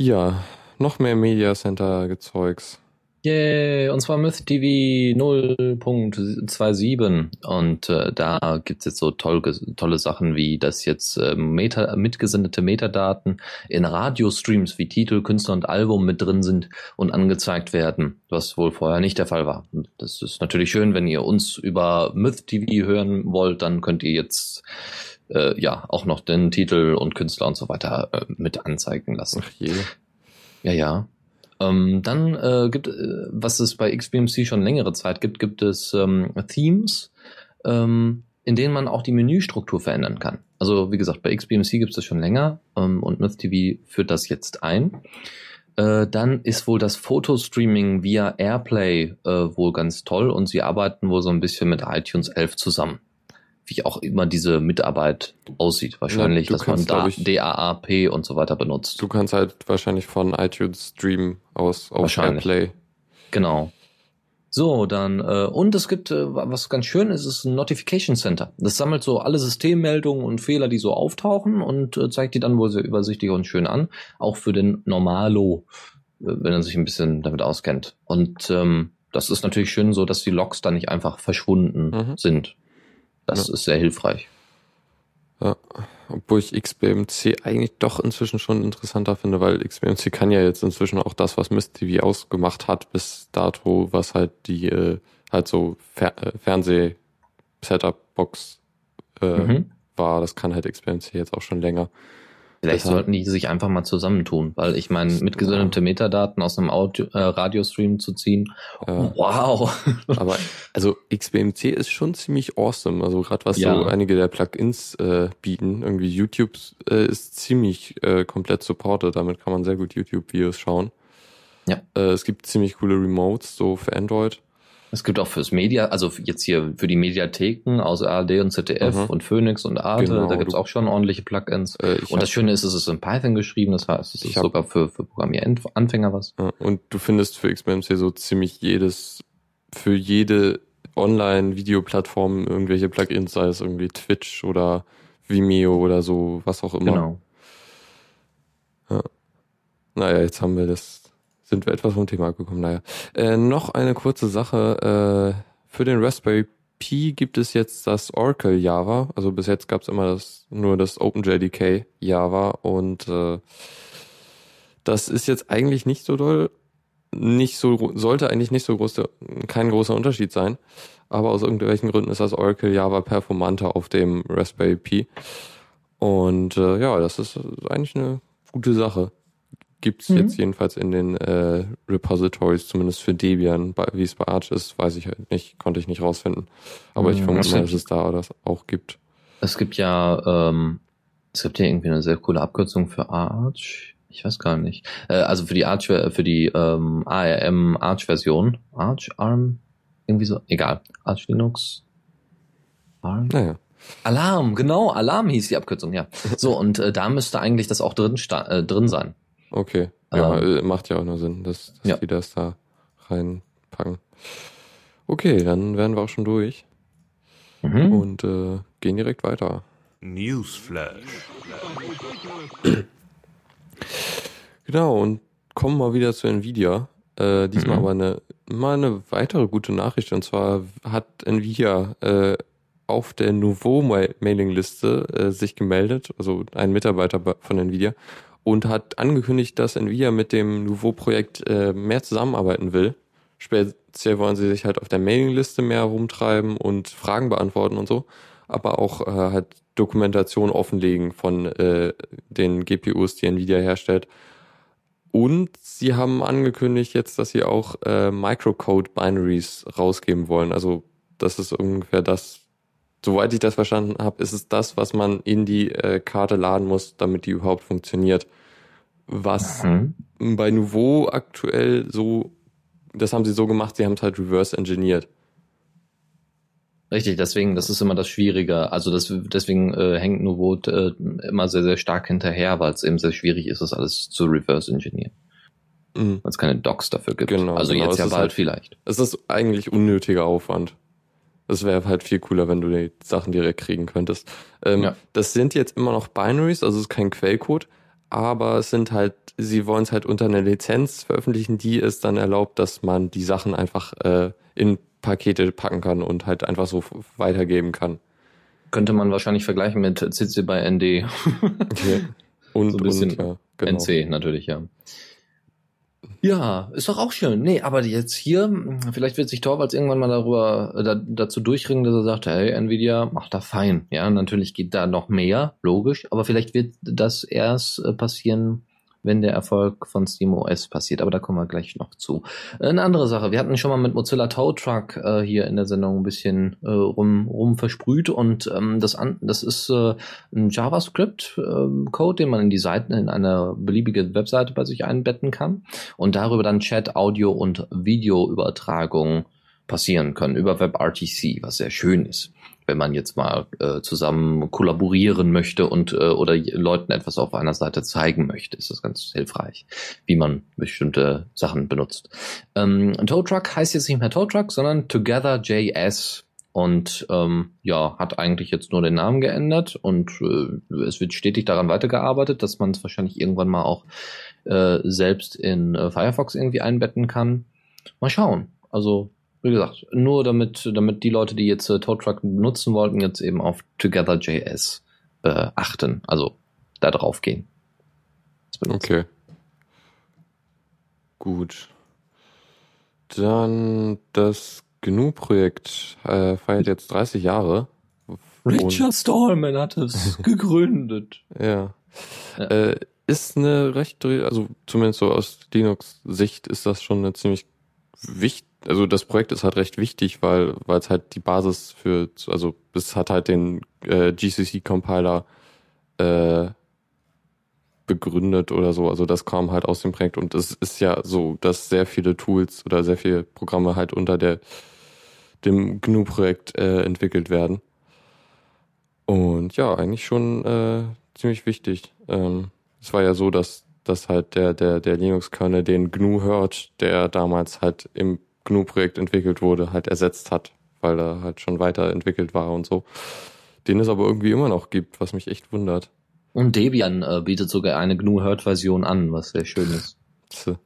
Ja, noch mehr Media Center Gezeugs. Yay, und zwar Myth TV 0.27 und äh, da gibt's jetzt so toll, tolle Sachen wie, dass jetzt äh, Meta, mitgesendete Metadaten in Radiostreams wie Titel, Künstler und Album mit drin sind und angezeigt werden, was wohl vorher nicht der Fall war. Und das ist natürlich schön, wenn ihr uns über Myth TV hören wollt, dann könnt ihr jetzt äh, ja auch noch den Titel und Künstler und so weiter äh, mit anzeigen lassen. Ach je. Ja, ja. Ähm, dann äh, gibt, äh, was es bei XBMC schon längere Zeit gibt, gibt es ähm, Themes, ähm, in denen man auch die Menüstruktur verändern kann. Also wie gesagt, bei XBMC gibt es das schon länger ähm, und MythTV führt das jetzt ein. Äh, dann ist wohl das Fotostreaming via Airplay äh, wohl ganz toll und sie arbeiten wohl so ein bisschen mit iTunes 11 zusammen wie auch immer diese Mitarbeit aussieht. Wahrscheinlich, ja, dass man da ich, DAAP und so weiter benutzt. Du kannst halt wahrscheinlich von iTunes streamen aus auf. Airplay. Genau. So, dann, äh, und es gibt, äh, was ganz schön ist, ist ein Notification Center. Das sammelt so alle Systemmeldungen und Fehler, die so auftauchen und äh, zeigt die dann wohl sehr übersichtlich und schön an. Auch für den Normalo, äh, wenn er sich ein bisschen damit auskennt. Und ähm, das ist natürlich schön so, dass die Logs dann nicht einfach verschwunden mhm. sind. Das ja. ist sehr hilfreich. Ja, obwohl ich XBMC eigentlich doch inzwischen schon interessanter finde, weil XBMC kann ja jetzt inzwischen auch das, was Mist TV ausgemacht hat bis dato, was halt die äh, halt so Fer äh, Fernseh-Setup-Box äh, mhm. war. Das kann halt XBMC jetzt auch schon länger. Vielleicht Deshalb. sollten die sich einfach mal zusammentun, weil ich meine, mitgesendete Metadaten aus einem Audio, äh, Radiostream zu ziehen, ja. wow. Aber also XBMC ist schon ziemlich awesome. Also gerade was ja. so einige der Plugins äh, bieten, irgendwie YouTube äh, ist ziemlich äh, komplett supported. Damit kann man sehr gut YouTube-Videos schauen. Ja. Äh, es gibt ziemlich coole Remotes so für Android. Es gibt auch fürs Media, also jetzt hier für die Mediatheken aus ARD und ZDF mhm. und Phoenix und Arte, genau, da gibt's auch schon ordentliche Plugins. Äh, und das Schöne ist, es ist in Python geschrieben, das heißt, es ist sogar für, für Programmieranfänger was. Und du findest für XBMC so ziemlich jedes, für jede Online-Videoplattform irgendwelche Plugins, sei es irgendwie Twitch oder Vimeo oder so, was auch immer. Genau. Ja. Naja, jetzt haben wir das sind wir etwas vom Thema abgekommen. Naja. Äh, noch eine kurze Sache. Äh, für den Raspberry Pi gibt es jetzt das Oracle Java. Also bis jetzt gab es immer das, nur das OpenJDK Java und äh, das ist jetzt eigentlich nicht so doll, nicht so, sollte eigentlich nicht so groß, kein großer Unterschied sein. Aber aus irgendwelchen Gründen ist das Oracle Java performanter auf dem Raspberry Pi. Und äh, ja, das ist eigentlich eine gute Sache gibt's mhm. jetzt jedenfalls in den äh, Repositories, zumindest für Debian. Wie es bei Arch ist, weiß ich halt nicht, konnte ich nicht rausfinden. Aber ich mhm. vermute mal, dass es da das auch gibt. Es gibt ja, ähm, es gibt ja irgendwie eine sehr coole Abkürzung für Arch. Ich weiß gar nicht. Äh, also für die Arch, für die ähm, ARM Arch-Version. Arch, ARM, irgendwie so, egal. Arch Linux. ARM. Naja. Alarm, genau, Alarm hieß die Abkürzung, ja. So, und äh, da müsste eigentlich das auch drin, äh, drin sein. Okay. Ja, ähm, macht ja auch nur Sinn, dass, dass ja. die das da reinpacken. Okay, dann wären wir auch schon durch Mhm. und äh, gehen direkt weiter. Newsflash. Genau, und kommen mal wieder zu Nvidia. Äh, diesmal Mhm. aber eine, mal eine weitere gute Nachricht. Und zwar hat Nvidia äh, auf der Nouveau-Mailing-Liste äh, sich gemeldet, also ein Mitarbeiter bei- von Nvidia, und hat angekündigt, dass Nvidia mit dem Nouveau-Projekt äh, mehr zusammenarbeiten will. Speziell wollen sie sich halt auf der Mailingliste mehr rumtreiben und Fragen beantworten und so, aber auch äh, halt Dokumentation offenlegen von äh, den GPUs, die Nvidia herstellt. Und sie haben angekündigt jetzt, dass sie auch äh, Microcode-Binaries rausgeben wollen. Also das ist ungefähr das, soweit ich das verstanden habe, ist es das, was man in die äh, Karte laden muss, damit die überhaupt funktioniert. Was Mhm. bei Nouveau aktuell so, das haben sie so gemacht, sie haben es halt reverse engineert. Richtig, deswegen, das ist immer das Schwierige. Also das, deswegen äh, hängt Nouveau äh, immer sehr, sehr stark hinterher, weil es eben sehr schwierig ist, das alles zu reverse engineeren. Mhm. Weil es keine Docs dafür gibt. Genau, also genau, jetzt ja ist bald halt- vielleicht. Es ist eigentlich unnötiger Aufwand. Es wäre halt viel cooler, wenn du die Sachen direkt kriegen könntest. Ähm, Ja. Das sind jetzt immer noch Binaries, also es ist kein Quellcode, aber es sind halt, sie wollen es halt unter einer Lizenz veröffentlichen, die es dann erlaubt, dass man die Sachen einfach äh, in Pakete packen kann und halt einfach so weitergeben kann. Könnte man wahrscheinlich vergleichen mit CC by ND. Und, So ein bisschen und ja, genau. NC natürlich, ja. Ja, ist doch auch schön. Nee, aber jetzt hier, vielleicht wird sich Torvalds irgendwann mal darüber äh, da, dazu durchringen, dass er sagt, hey, Nvidia, macht da fein. Ja, natürlich geht da noch mehr, logisch, aber vielleicht wird das erst äh, passieren, wenn der Erfolg von SteamOS passiert. Aber da kommen wir gleich noch zu. Eine andere Sache, wir hatten schon mal mit Mozilla Tow Truck äh, hier in der Sendung ein bisschen äh, rum, rum versprüht und ähm, das, an, das ist äh, ein JavaScript-Code, den man in die Seiten, in eine beliebige Webseite bei sich einbetten kann und darüber dann Chat, Audio und Videoübertragung passieren können über WebRTC, was sehr schön ist, wenn man jetzt mal äh, zusammen kollaborieren möchte und äh, oder Leuten etwas auf einer Seite zeigen möchte, ist das ganz hilfreich, wie man bestimmte Sachen benutzt. Ähm, Tow Truck heißt jetzt nicht mehr Tow Truck, sondern Together.js und ähm, ja, hat eigentlich jetzt nur den Namen geändert und äh, es wird stetig daran weitergearbeitet, dass man es wahrscheinlich irgendwann mal auch äh, selbst in äh, Firefox irgendwie einbetten kann. Mal schauen. Also wie gesagt, nur damit, damit die Leute, die jetzt äh, Tow Truck benutzen wollten, jetzt eben auf Together.js äh, achten, also da drauf gehen. Okay. Gut. Dann das GNU-Projekt äh, feiert jetzt 30 Jahre. Richard Stallman hat es gegründet. Ja. Ja. Äh, ist eine recht, also zumindest so aus Linux-Sicht ist das schon eine ziemlich wichtig, also das Projekt ist halt recht wichtig, weil weil es halt die Basis für, also es hat halt den äh, GCC-Compiler äh, begründet oder so. Also das kam halt aus dem Projekt und es ist ja so, dass sehr viele Tools oder sehr viele Programme halt unter der dem GNU-Projekt äh, entwickelt werden. Und ja, eigentlich schon äh, ziemlich wichtig. Ähm, es war ja so, dass, dass halt der, der, der Linux-Kernel den GNU hört, der damals halt im GNU-Projekt entwickelt wurde, halt ersetzt hat, weil er halt schon weiterentwickelt war und so. Den es aber irgendwie immer noch gibt, was mich echt wundert. Und Debian äh, bietet sogar eine GNU-Hurt-Version an, was sehr schön ist. Tse.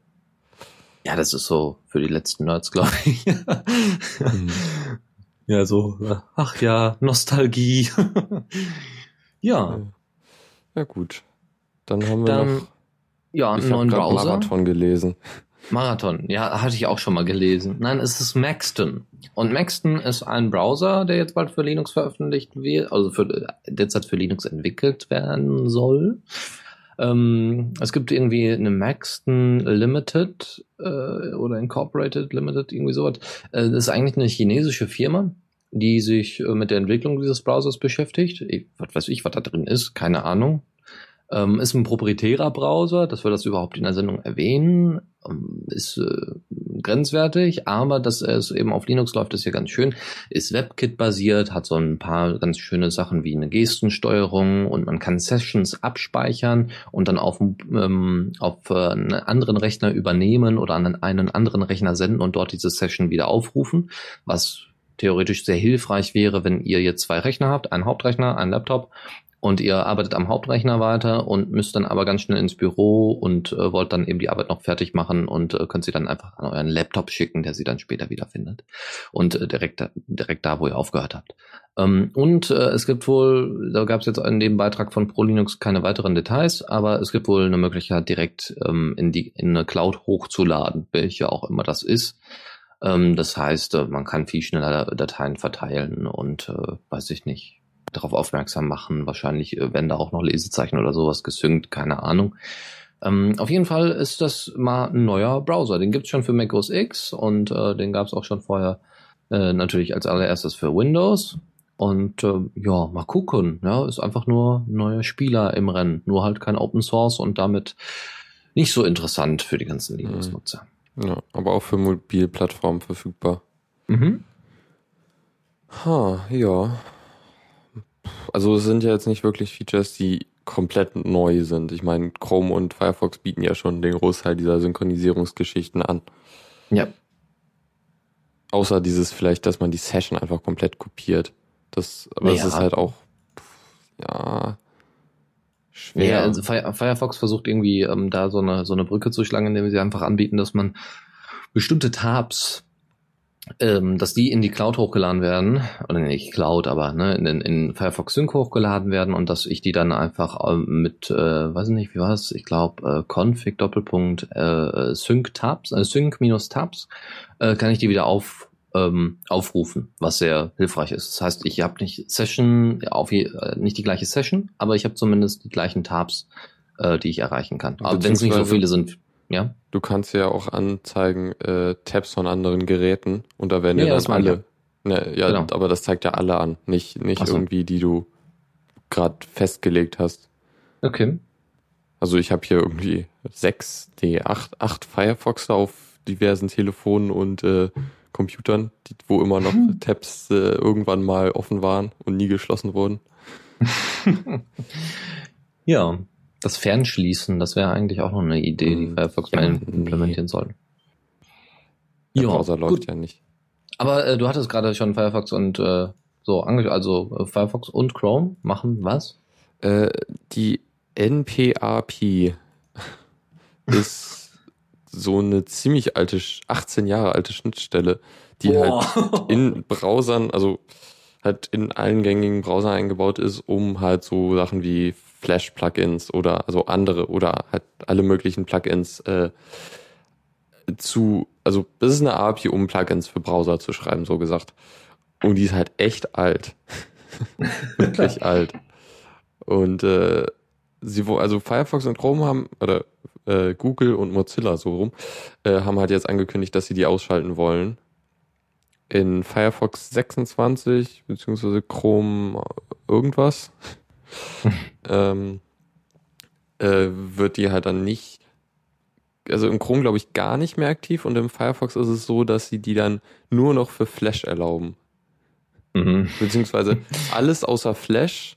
Ja, das ist so für die letzten Nerds, glaube ich. Mhm. ja, so, ach ja, Nostalgie. ja, Ja gut. Dann haben wir dann, noch ja, einen ich neuen Browser. Marathon gelesen. Marathon, ja, hatte ich auch schon mal gelesen. Nein, es ist Maxton. Und Maxton ist ein Browser, der jetzt bald für Linux veröffentlicht wird, also für, derzeit für Linux entwickelt werden soll. Ähm, es gibt irgendwie eine Maxton Limited äh, oder Incorporated Limited, irgendwie sowas. Äh, das ist eigentlich eine chinesische Firma, die sich äh, mit der Entwicklung dieses Browsers beschäftigt. Was weiß ich, was da drin ist, keine Ahnung. Ähm, ist ein proprietärer Browser, dass wir das überhaupt in der Sendung erwähnen. Ähm, ist äh, grenzwertig, aber dass es eben auf Linux läuft, ist ja ganz schön. Ist WebKit basiert, hat so ein paar ganz schöne Sachen wie eine Gestensteuerung und man kann Sessions abspeichern und dann auf, ähm, auf äh, einen anderen Rechner übernehmen oder an einen anderen Rechner senden und dort diese Session wieder aufrufen, was theoretisch sehr hilfreich wäre, wenn ihr jetzt zwei Rechner habt, einen Hauptrechner, einen Laptop und ihr arbeitet am Hauptrechner weiter und müsst dann aber ganz schnell ins Büro und äh, wollt dann eben die Arbeit noch fertig machen und äh, könnt sie dann einfach an euren Laptop schicken, der sie dann später wiederfindet und äh, direkt direkt da, wo ihr aufgehört habt. Ähm, und äh, es gibt wohl, da gab es jetzt in dem Beitrag von ProLinux keine weiteren Details, aber es gibt wohl eine Möglichkeit, direkt ähm, in die in eine Cloud hochzuladen, welche auch immer das ist. Ähm, das heißt, äh, man kann viel schneller Dateien verteilen und äh, weiß ich nicht darauf aufmerksam machen. Wahrscheinlich äh, werden da auch noch Lesezeichen oder sowas gesynkt, keine Ahnung. Ähm, auf jeden Fall ist das mal ein neuer Browser. Den gibt's schon für Mac OS X und äh, den gab's auch schon vorher äh, natürlich als allererstes für Windows. Und äh, ja, mal gucken. Ja, ist einfach nur ein neuer Spieler im Rennen. Nur halt kein Open Source und damit nicht so interessant für die ganzen mhm. Linux-Nutzer. Ja, aber auch für Mobilplattformen verfügbar. Mhm. Ha, ja also es sind ja jetzt nicht wirklich Features, die komplett neu sind. Ich meine, Chrome und Firefox bieten ja schon den Großteil dieser Synchronisierungsgeschichten an. Ja. Außer dieses vielleicht, dass man die Session einfach komplett kopiert. Das, aber ja. das ist halt auch, ja, schwer. Ja, also Firefox versucht irgendwie ähm, da so eine, so eine Brücke zu schlagen, indem sie einfach anbieten, dass man bestimmte Tabs ähm, dass die in die Cloud hochgeladen werden, oder nicht Cloud, aber ne, in, in Firefox Sync hochgeladen werden und dass ich die dann einfach ähm, mit, äh, weiß nicht, wie war es, ich glaube, äh, config Doppelpunkt äh, Sync Tabs, äh, Sync minus Tabs, äh, kann ich die wieder auf ähm, aufrufen, was sehr hilfreich ist. Das heißt, ich habe nicht Session, auf je, äh, nicht die gleiche Session, aber ich habe zumindest die gleichen Tabs, äh, die ich erreichen kann. Aber wenn es nicht so viele sind, ja. Du kannst ja auch anzeigen äh, Tabs von anderen Geräten und da werden ja, ja dann alle. Ne, ja, genau. aber das zeigt ja alle an, nicht, nicht so. irgendwie, die du gerade festgelegt hast. Okay. Also ich habe hier irgendwie sechs, nee, acht, acht Firefox auf diversen Telefonen und äh, Computern, die, wo immer noch Tabs äh, irgendwann mal offen waren und nie geschlossen wurden. ja, das Fernschließen, das wäre eigentlich auch noch eine Idee, die mhm. Firefox ja, mal implementieren nee. soll. Der Browser läuft gut. ja nicht. Aber äh, du hattest gerade schon Firefox und äh, so, also äh, Firefox und Chrome machen was? Äh, die NPAP ist so eine ziemlich alte, 18 Jahre alte Schnittstelle, die Boah. halt in Browsern, also halt in allen gängigen Browsern eingebaut ist, um halt so Sachen wie Flash-Plugins oder also andere oder halt alle möglichen Plugins äh, zu, also das ist eine API, um Plugins für Browser zu schreiben, so gesagt. Und die ist halt echt alt. Wirklich alt. Und äh, sie, also Firefox und Chrome haben, oder äh, Google und Mozilla so rum, äh, haben halt jetzt angekündigt, dass sie die ausschalten wollen. In Firefox 26, beziehungsweise Chrome irgendwas, ähm, äh, wird die halt dann nicht, also im Chrome glaube ich gar nicht mehr aktiv und im Firefox ist es so, dass sie die dann nur noch für Flash erlauben. Mhm. Beziehungsweise alles außer Flash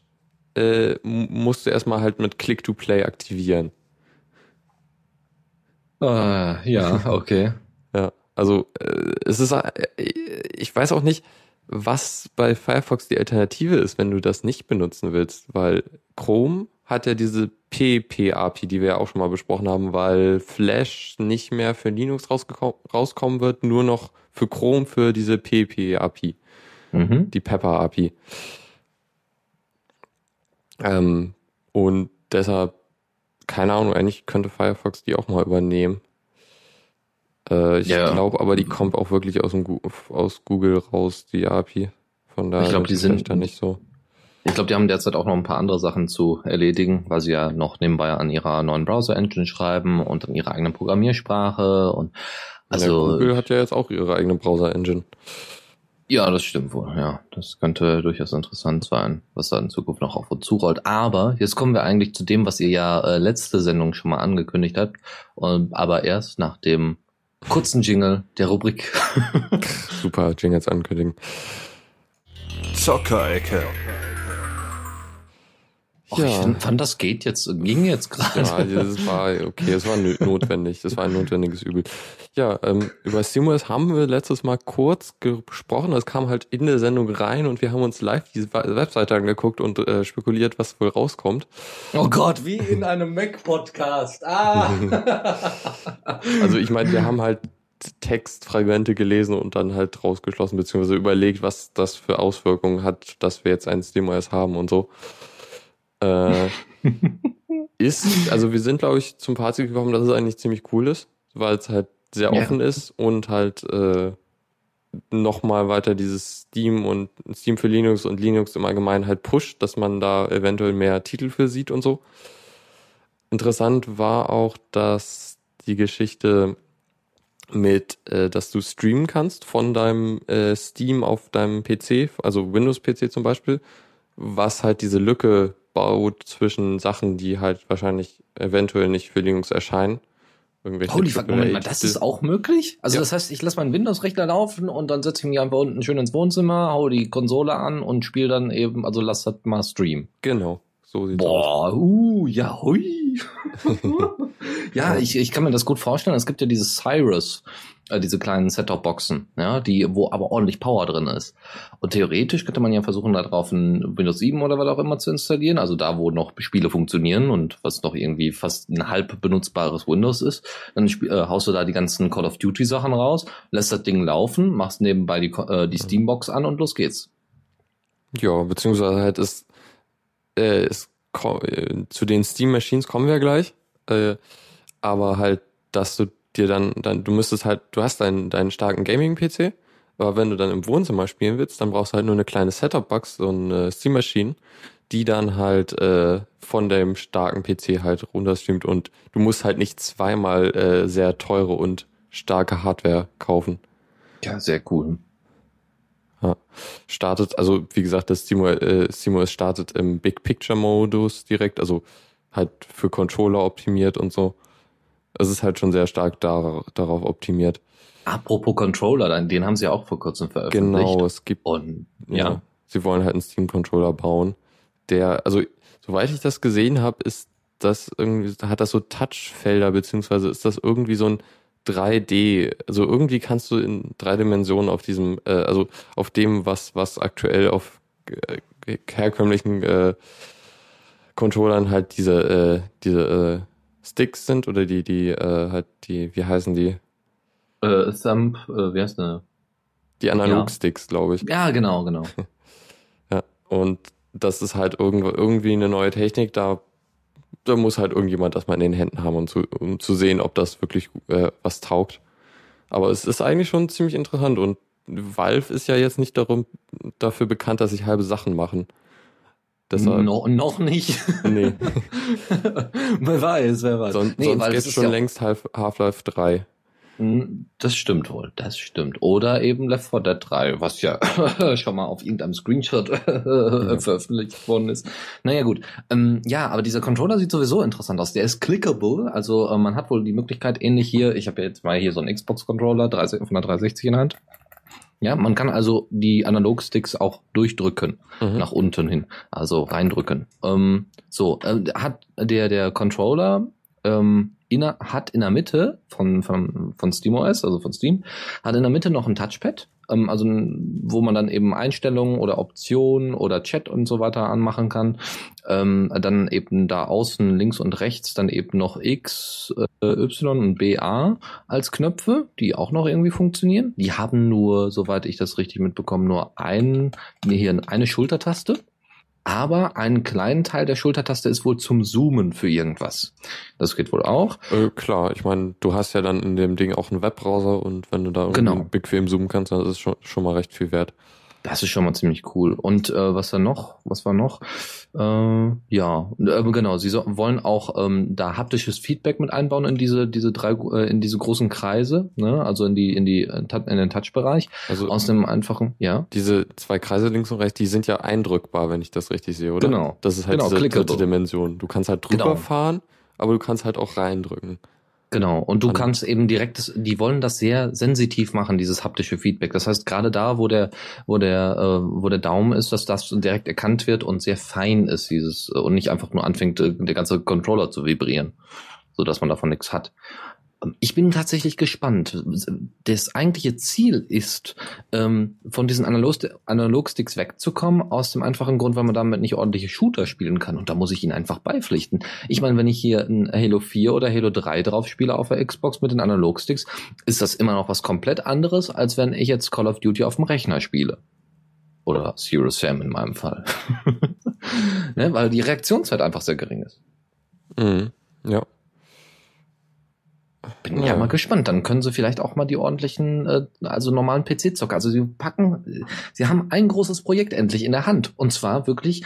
äh, musst du erstmal halt mit Click-to-Play aktivieren. Ah, ja, okay. ja, also äh, es ist, äh, ich weiß auch nicht, was bei Firefox die Alternative ist, wenn du das nicht benutzen willst, weil Chrome hat ja diese PP-API, die wir ja auch schon mal besprochen haben, weil Flash nicht mehr für Linux rauskommen wird, nur noch für Chrome für diese PP-API, mhm. die Pepper-API. Ähm, und deshalb, keine Ahnung, eigentlich könnte Firefox die auch mal übernehmen. Äh, ich ja. glaube aber, die kommt auch wirklich aus, dem, aus Google raus, die API. Von daher ich glaube, die sind da nicht so. Ich glaube, die haben derzeit auch noch ein paar andere Sachen zu erledigen, weil sie ja noch nebenbei an ihrer neuen Browser-Engine schreiben und an ihrer eigenen Programmiersprache und also. Ja, Google hat ja jetzt auch ihre eigene Browser-Engine. Ja, das stimmt wohl, ja. Das könnte durchaus interessant sein, was da in Zukunft noch auf uns zurollt. Aber jetzt kommen wir eigentlich zu dem, was ihr ja äh, letzte Sendung schon mal angekündigt habt, und, aber erst nach dem kurzen Jingle der Rubrik. Super, Jingles ankündigen. Zockerecke. Och, ja. Ich find, fand, das geht jetzt, ging jetzt gerade. Ja, das war okay, es war notwendig, das war ein notwendiges Übel. Ja, ähm, über SteamOS haben wir letztes Mal kurz gesprochen, das kam halt in der Sendung rein und wir haben uns live diese Webseite angeguckt und äh, spekuliert, was wohl rauskommt. Oh Gott, wie in einem Mac-Podcast. Ah! also ich meine, wir haben halt Textfragmente gelesen und dann halt rausgeschlossen, beziehungsweise überlegt, was das für Auswirkungen hat, dass wir jetzt ein SteamOS haben und so. Äh, ist, also wir sind, glaube ich, zum Fazit gekommen, dass es eigentlich ziemlich cool ist, weil es halt sehr offen ja. ist und halt äh, nochmal weiter dieses Steam und Steam für Linux und Linux im Allgemeinen halt pusht, dass man da eventuell mehr Titel für sieht und so. Interessant war auch, dass die Geschichte mit, äh, dass du streamen kannst von deinem äh, Steam auf deinem PC, also Windows-PC zum Beispiel, was halt diese Lücke baut zwischen Sachen, die halt wahrscheinlich eventuell nicht für Linux erscheinen. Holy fuck, Moment mal, das ist auch möglich? Also ja. das heißt, ich lasse meinen Windows-Rechner laufen und dann setze ich mich einfach unten schön ins Wohnzimmer, hau die Konsole an und spiele dann eben, also lass das mal streamen. Genau, so sieht's Boah, aus. Boah, uh, ja, hui. ja, ich, ich kann mir das gut vorstellen. Es gibt ja dieses Cyrus äh, diese kleinen Set-Top-Boxen, ja, die, wo aber ordentlich Power drin ist. Und theoretisch könnte man ja versuchen, da drauf ein Windows 7 oder was auch immer zu installieren, also da, wo noch Spiele funktionieren und was noch irgendwie fast ein halb benutzbares Windows ist. Dann äh, haust du da die ganzen Call of Duty Sachen raus, lässt das Ding laufen, machst nebenbei die, äh, die Steambox an und los geht's. Ja, beziehungsweise halt ist, äh, ist äh, zu den Steam Machines kommen wir gleich, äh, aber halt, dass du dir dann, dann, du müsstest halt, du hast deinen, deinen starken Gaming-PC, aber wenn du dann im Wohnzimmer spielen willst, dann brauchst du halt nur eine kleine Setup-Box, so eine Steam-Maschine, die dann halt äh, von dem starken PC halt runterstreamt und du musst halt nicht zweimal äh, sehr teure und starke Hardware kaufen. Ja, sehr cool. Ja. Startet, also wie gesagt, das SteamOS, äh, SteamOS startet im Big Picture Modus direkt, also halt für Controller optimiert und so. Es ist halt schon sehr stark dar darauf optimiert. Apropos Controller, den haben sie auch vor kurzem veröffentlicht. Genau, es gibt. Und, ja. ja. Sie wollen halt einen Steam-Controller bauen, der, also, soweit ich das gesehen habe, ist das irgendwie, hat das so Touchfelder, beziehungsweise ist das irgendwie so ein 3D, also irgendwie kannst du in drei Dimensionen auf diesem, äh, also auf dem, was, was aktuell auf äh, herkömmlichen äh, Controllern halt diese, äh, diese äh, Sticks sind oder die, die, äh, halt die, wie heißen die? Äh, Thumb, äh, wie heißt der? Die Analog-Sticks, ja. glaube ich. Ja, genau, genau. ja, und das ist halt irgendwo, irgendwie eine neue Technik, da, da muss halt irgendjemand das mal in den Händen haben, um zu, um zu sehen, ob das wirklich äh, was taugt. Aber es ist eigentlich schon ziemlich interessant und Valve ist ja jetzt nicht darum, dafür bekannt, dass sie halbe Sachen machen. Deshalb, no, noch nicht. Nee. wer weiß, wer weiß. Son nee, sonst gibt's schon ja längst Half-Life 3. Hm, das stimmt wohl, das stimmt. Oder eben Left 4 Dead 3, was ja schon mal auf irgendeinem Screenshot ja. veröffentlicht worden ist. Naja gut, ähm, ja, aber dieser Controller sieht sowieso interessant aus. Der ist clickable, also äh, man hat wohl die Möglichkeit, ähnlich hier, ich habe ja jetzt mal hier so einen Xbox-Controller von der 360 in der Hand. Ja, man kann also die Analogsticks auch durchdrücken, mhm. nach unten hin, also reindrücken. Ähm, so, äh, hat der, der Controller ähm, in, hat in der Mitte von, von, von SteamOS, also von Steam, hat in der Mitte noch ein Touchpad, ähm, also wo man dann eben Einstellungen oder Optionen oder Chat und so weiter anmachen kann. Ähm, dann eben da außen links und rechts dann eben noch X, äh, Y und BA als Knöpfe, die auch noch irgendwie funktionieren. Die haben nur, soweit ich das richtig mitbekomme, nur ein, nee, hier eine Schultertaste aber einen kleinen Teil der Schultertaste ist wohl zum Zoomen für irgendwas. Das geht wohl auch. Äh, klar, ich meine, du hast ja dann in dem Ding auch einen Webbrowser und wenn du da irgendwie genau. bequem zoomen kannst, dann ist es schon, schon mal recht viel wert. Das ist schon mal ziemlich cool. Und äh, was war noch? Was war noch? Äh, ja, äh, genau. Sie so, wollen auch ähm, da haptisches Feedback mit einbauen in diese diese drei äh, in diese großen Kreise, ne? Also in die in die in den Touch-Bereich. Also Aus dem einfachen, ja. diese zwei Kreise links und rechts, die sind ja eindrückbar, wenn ich das richtig sehe, oder? Genau. Das ist halt Genau, diese dritte Dimension. Du kannst halt drüber Genau. fahren, aber du kannst halt auch reindrücken. Genau, und du An- kannst eben direkt, das- die wollen das sehr sensitiv machen, dieses haptische Feedback. Das heißt, gerade da, wo der, wo der, äh, wo der Daumen ist, dass das direkt erkannt wird und sehr fein ist, dieses, äh, und nicht einfach nur anfängt, äh, der ganze Controller zu vibrieren, so dass man davon nichts hat. Ich bin tatsächlich gespannt. Das eigentliche Ziel ist, ähm, von diesen Analog- Analogsticks wegzukommen, aus dem einfachen Grund, weil man damit nicht ordentliche Shooter spielen kann. Und da muss ich Ihnen einfach beipflichten. Ich meine, wenn ich hier ein Halo 4 oder Halo 3 drauf spiele auf der Xbox mit den Analogsticks, ist das immer noch was komplett anderes, als wenn ich jetzt Call of Duty auf dem Rechner spiele. Oder Zero Sam in meinem Fall. ne, weil die Reaktionszeit einfach sehr gering ist. Mhm. Ja. Bin Ja. ja mal gespannt. Dann können sie vielleicht auch mal die ordentlichen, äh, also normalen PC-Zocker. Also sie packen, sie haben ein großes Projekt endlich in der Hand. Und zwar wirklich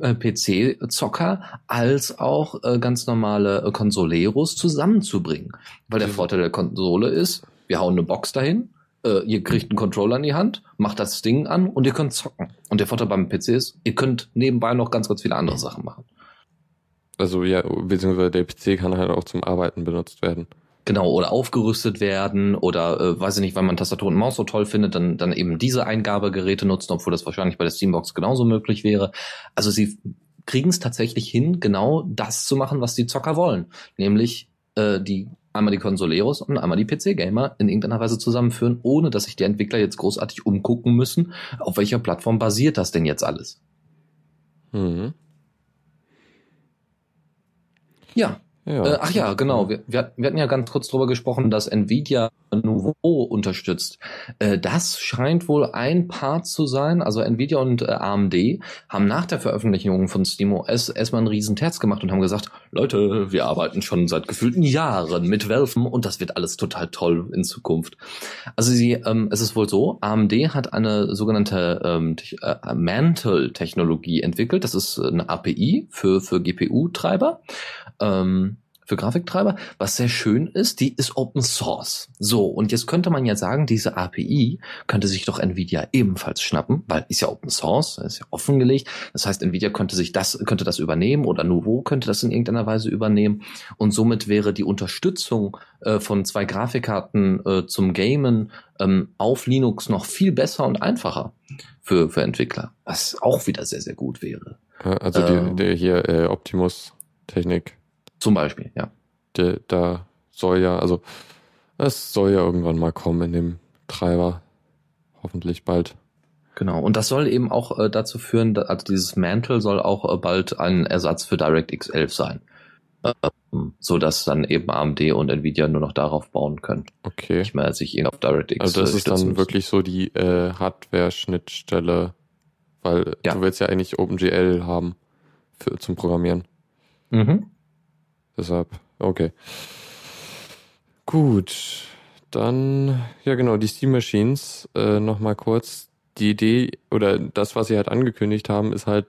äh, PC-Zocker als auch äh, ganz normale äh, Consoleros zusammenzubringen. Weil der Mhm. Vorteil der Konsole ist, wir hauen eine Box dahin, äh, ihr kriegt einen Controller in die Hand, macht das Ding an und ihr könnt zocken. Und der Vorteil beim PC ist, ihr könnt nebenbei noch ganz, ganz viele andere Sachen machen. Also ja, beziehungsweise der PC kann halt auch zum Arbeiten benutzt werden. Genau, oder aufgerüstet werden oder äh, weiß ich nicht, weil man Tastatur und Maus so toll findet, dann, dann eben diese Eingabegeräte nutzen, obwohl das wahrscheinlich bei der Steambox genauso möglich wäre. Also sie kriegen es tatsächlich hin, genau das zu machen, was die Zocker wollen. Nämlich äh, die einmal die Consoleros und einmal die PC-Gamer in irgendeiner Weise zusammenführen, ohne dass sich die Entwickler jetzt großartig umgucken müssen, auf welcher Plattform basiert das denn jetzt alles. Mhm. Ja, Ja. Äh, ach ja, genau. Wir, wir, hat- wir hatten ja ganz kurz drüber gesprochen, dass Nvidia Nouveau unterstützt. Äh, das scheint wohl ein Part zu sein. Also Nvidia und äh, AMD haben nach der Veröffentlichung von SteamOS erstmal einen riesen Terz gemacht und haben gesagt, Leute, wir arbeiten schon seit gefühlten Jahren mit Valve und das wird alles total toll in Zukunft. Also sie, ähm, es ist wohl so, AMD hat eine sogenannte ähm, äh, Mantle-Technologie entwickelt. Das ist eine API für, für GPU-Treiber ähm, für Grafiktreiber, was sehr schön ist, die ist Open Source. So, und jetzt könnte man ja sagen, diese API könnte sich doch Nvidia ebenfalls schnappen, weil ist ja Open Source, ist ja offengelegt. Das heißt, Nvidia könnte sich das, könnte das übernehmen oder Nouveau könnte das in irgendeiner Weise übernehmen. Und somit wäre die Unterstützung äh, von zwei Grafikkarten äh, zum Gamen ähm, auf Linux noch viel besser und einfacher für, für Entwickler, was auch wieder sehr, sehr gut wäre. Also ähm, die, der hier äh, Optimus Technik, Zum Beispiel, ja. der, da soll ja, also es soll ja irgendwann mal kommen in dem Treiber. Hoffentlich bald. Genau, und das soll eben auch äh, dazu führen, da, also dieses Mantle soll auch äh, bald ein Ersatz für DirectX 11 sein. Ähm, so dass dann eben AMD und Nvidia nur noch darauf bauen können. Okay. Nicht mehr sich ihn auf DirectX Also das äh, ist dann wirklich so die äh, Hardware-Schnittstelle, weil Ja. du willst ja eigentlich OpenGL haben für, zum Programmieren. Mhm. Deshalb, okay. Gut, dann, ja genau, die Steam Machines, äh, nochmal kurz. Die Idee oder das, was sie halt angekündigt haben, ist halt,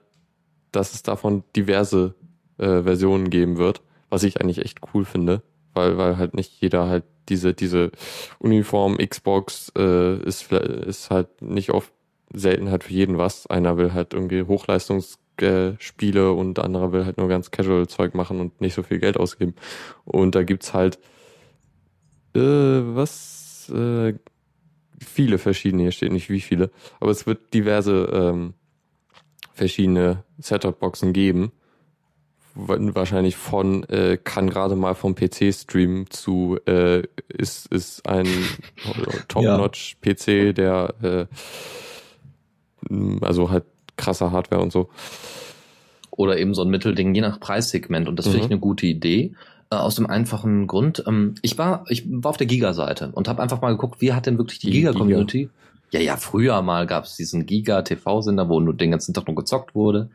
dass es davon diverse äh, Versionen geben wird, was ich eigentlich echt cool finde, weil, weil halt nicht jeder halt diese, diese Uniform Xbox äh, ist, ist halt nicht oft selten halt für jeden was. Einer will halt irgendwie Hochleistungsspiele und der andere will halt nur ganz casual Zeug machen und nicht so viel Geld ausgeben. Und da gibt's halt äh, was äh, viele verschiedene, hier steht nicht wie viele, aber es wird diverse ähm, verschiedene Setup-Boxen geben. Wa- Wahrscheinlich von äh, kann gerade mal vom PC streamen zu äh, ist ist ein Top-Notch PC, der äh, also halt krasser Hardware und so. Oder eben so ein Mittelding, je nach Preissegment. Und das finde Mhm. ich eine gute Idee. Äh, aus dem einfachen Grund, ähm, ich war, ich war auf der Giga-Seite und habe einfach mal geguckt, wie hat denn wirklich die Giga. Giga-Community Ja, ja, früher mal gab es diesen Giga-TV-Sender, wo nur den ganzen Tag nur gezockt wurde.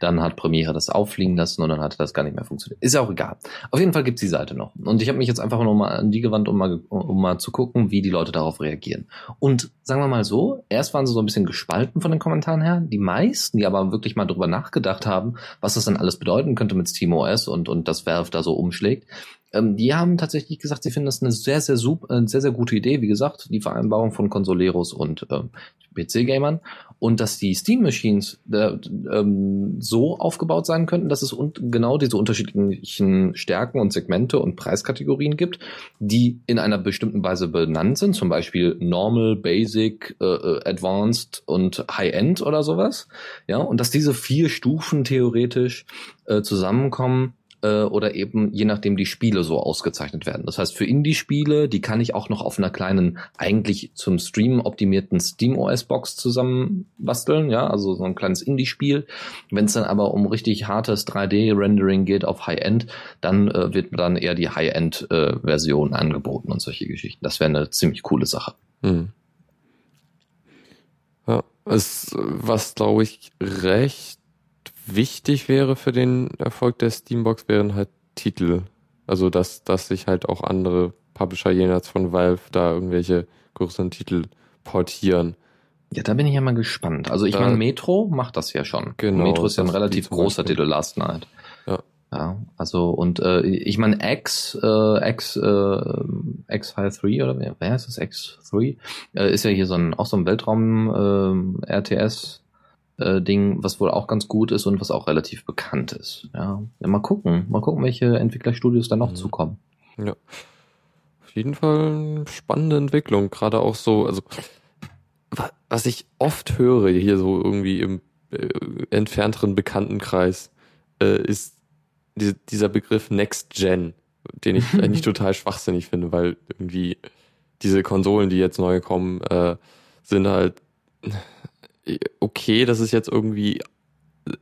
Dann hat Premiere das auffliegen lassen und dann hatte das gar nicht mehr funktioniert. Ist ja auch egal. Auf jeden Fall gibt's die Seite noch. Und ich habe mich jetzt einfach nur mal an die gewandt, um mal, um mal zu gucken, wie die Leute darauf reagieren. Und sagen wir mal so, erst waren sie so ein bisschen gespalten von den Kommentaren her. Die meisten, die aber wirklich mal drüber nachgedacht haben, was das dann alles bedeuten könnte mit SteamOS und, und das Valve da so umschlägt, ähm, die haben tatsächlich gesagt, sie finden das eine sehr, sehr super, eine sehr, sehr gute Idee. Wie gesagt, die Vereinbarung von Consoleros und ähm, PC-Gamern und dass die Steam Machines äh, ähm, so aufgebaut sein könnten, dass es genau diese unterschiedlichen Stärken und Segmente und Preiskategorien gibt, die in einer bestimmten Weise benannt sind, zum Beispiel Normal, Basic, äh, äh Advanced und High-End oder sowas. Ja, und dass diese vier Stufen theoretisch äh, zusammenkommen äh, oder eben je nachdem die Spiele so ausgezeichnet werden. Das heißt, für Indie-Spiele, die kann ich auch noch auf einer kleinen, eigentlich zum Streamen optimierten SteamOS-Box zusammenbasteln, ja, also so ein kleines Indie-Spiel. Wenn es dann aber um richtig hartes 3D-Rendering geht auf High-End, dann äh, wird dann eher die High-End-Version äh, angeboten und solche Geschichten. Das wäre eine ziemlich coole Sache. Hm. Ja, es, was glaube ich recht wichtig wäre für den Erfolg der Steambox, wären halt Titel. Also, dass, dass sich halt auch andere Publisher jenseits von Valve da irgendwelche größeren Titel portieren. Ja, da bin ich ja mal gespannt. Also ich meine, Metro macht das ja schon. Genau. Metro ist ja ein relativ großer Titel Last Night. Ja. Ja, also und äh, ich meine X, äh, X, äh, X53 oder wer, wer ist das X3? Äh, ist ja hier so ein auch so ein Weltraum äh, RTS äh, Ding, was wohl auch ganz gut ist und was auch relativ bekannt ist. Ja, ja mal gucken, mal gucken, welche Entwicklerstudios da noch mhm. zukommen. Ja, auf jeden Fall spannende Entwicklung, gerade auch so, also was ich oft höre hier so irgendwie im äh, entfernteren Bekanntenkreis, äh, ist die, dieser Begriff Next Gen, den ich eigentlich total schwachsinnig finde, weil irgendwie diese Konsolen, die jetzt neu kommen, äh, sind halt okay, das ist jetzt irgendwie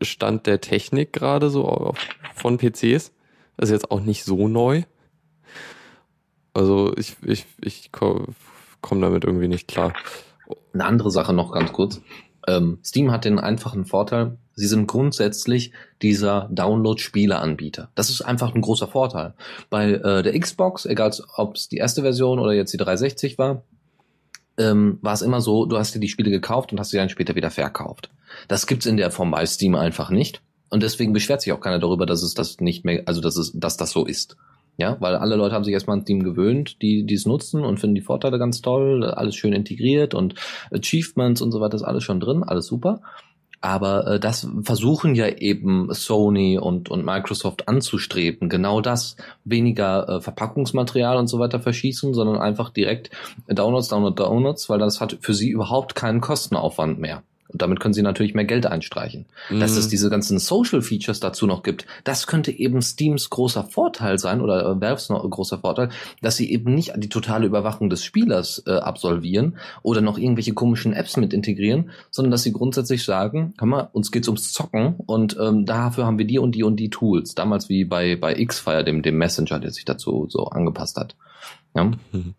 Stand der Technik gerade so von PCs. Das ist jetzt auch nicht so neu. Also ich, ich, ich komme komm damit irgendwie nicht klar. Eine andere Sache noch ganz kurz. Ähm, Steam hat den einfachen Vorteil, sie sind grundsätzlich dieser Download-Spiele-Anbieter. Das ist einfach ein großer Vorteil. Bei äh, der Xbox, egal ob es die erste Version oder jetzt die 360 war, ähm, war es immer so, du hast dir die Spiele gekauft und hast sie dann später wieder verkauft. Das gibt's in der Form bei Steam einfach nicht. Und deswegen beschwert sich auch keiner darüber, dass es das nicht mehr, also dass es, dass das so ist. Ja, weil alle Leute haben sich erstmal an Steam gewöhnt, die die es nutzen und finden die Vorteile ganz toll, alles schön integriert und Achievements und so weiter ist alles schon drin, alles super. Aber äh, das versuchen ja eben Sony und, und Microsoft anzustreben. Genau das. Weniger äh, Verpackungsmaterial und so weiter verschießen, sondern einfach direkt Downloads, Downloads, Downloads, weil das hat für sie überhaupt keinen Kostenaufwand mehr. Und damit können sie natürlich mehr Geld einstreichen. Mhm. Dass es mhm. diese ganzen Social Features dazu noch gibt, das könnte eben Steams großer Vorteil sein oder äh, Valves noch großer Vorteil, dass sie eben nicht die totale Überwachung des Spielers äh, absolvieren oder noch irgendwelche komischen Apps mit integrieren, sondern dass sie grundsätzlich sagen, hör mal, uns geht's ums Zocken und ähm, dafür haben wir die und die und die Tools. Damals wie bei, bei X-Fire, dem, dem Messenger, der sich dazu so angepasst hat. Ja. Mhm.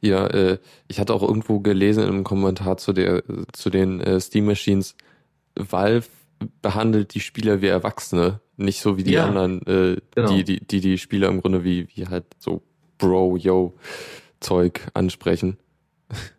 Ja, äh, ich hatte auch irgendwo gelesen im Kommentar zu der zu den äh, Steam Machines, Valve behandelt die Spieler wie Erwachsene, nicht so wie die ja, anderen, äh, genau. die, die die die Spieler im Grunde wie wie halt so Bro Yo Zeug ansprechen.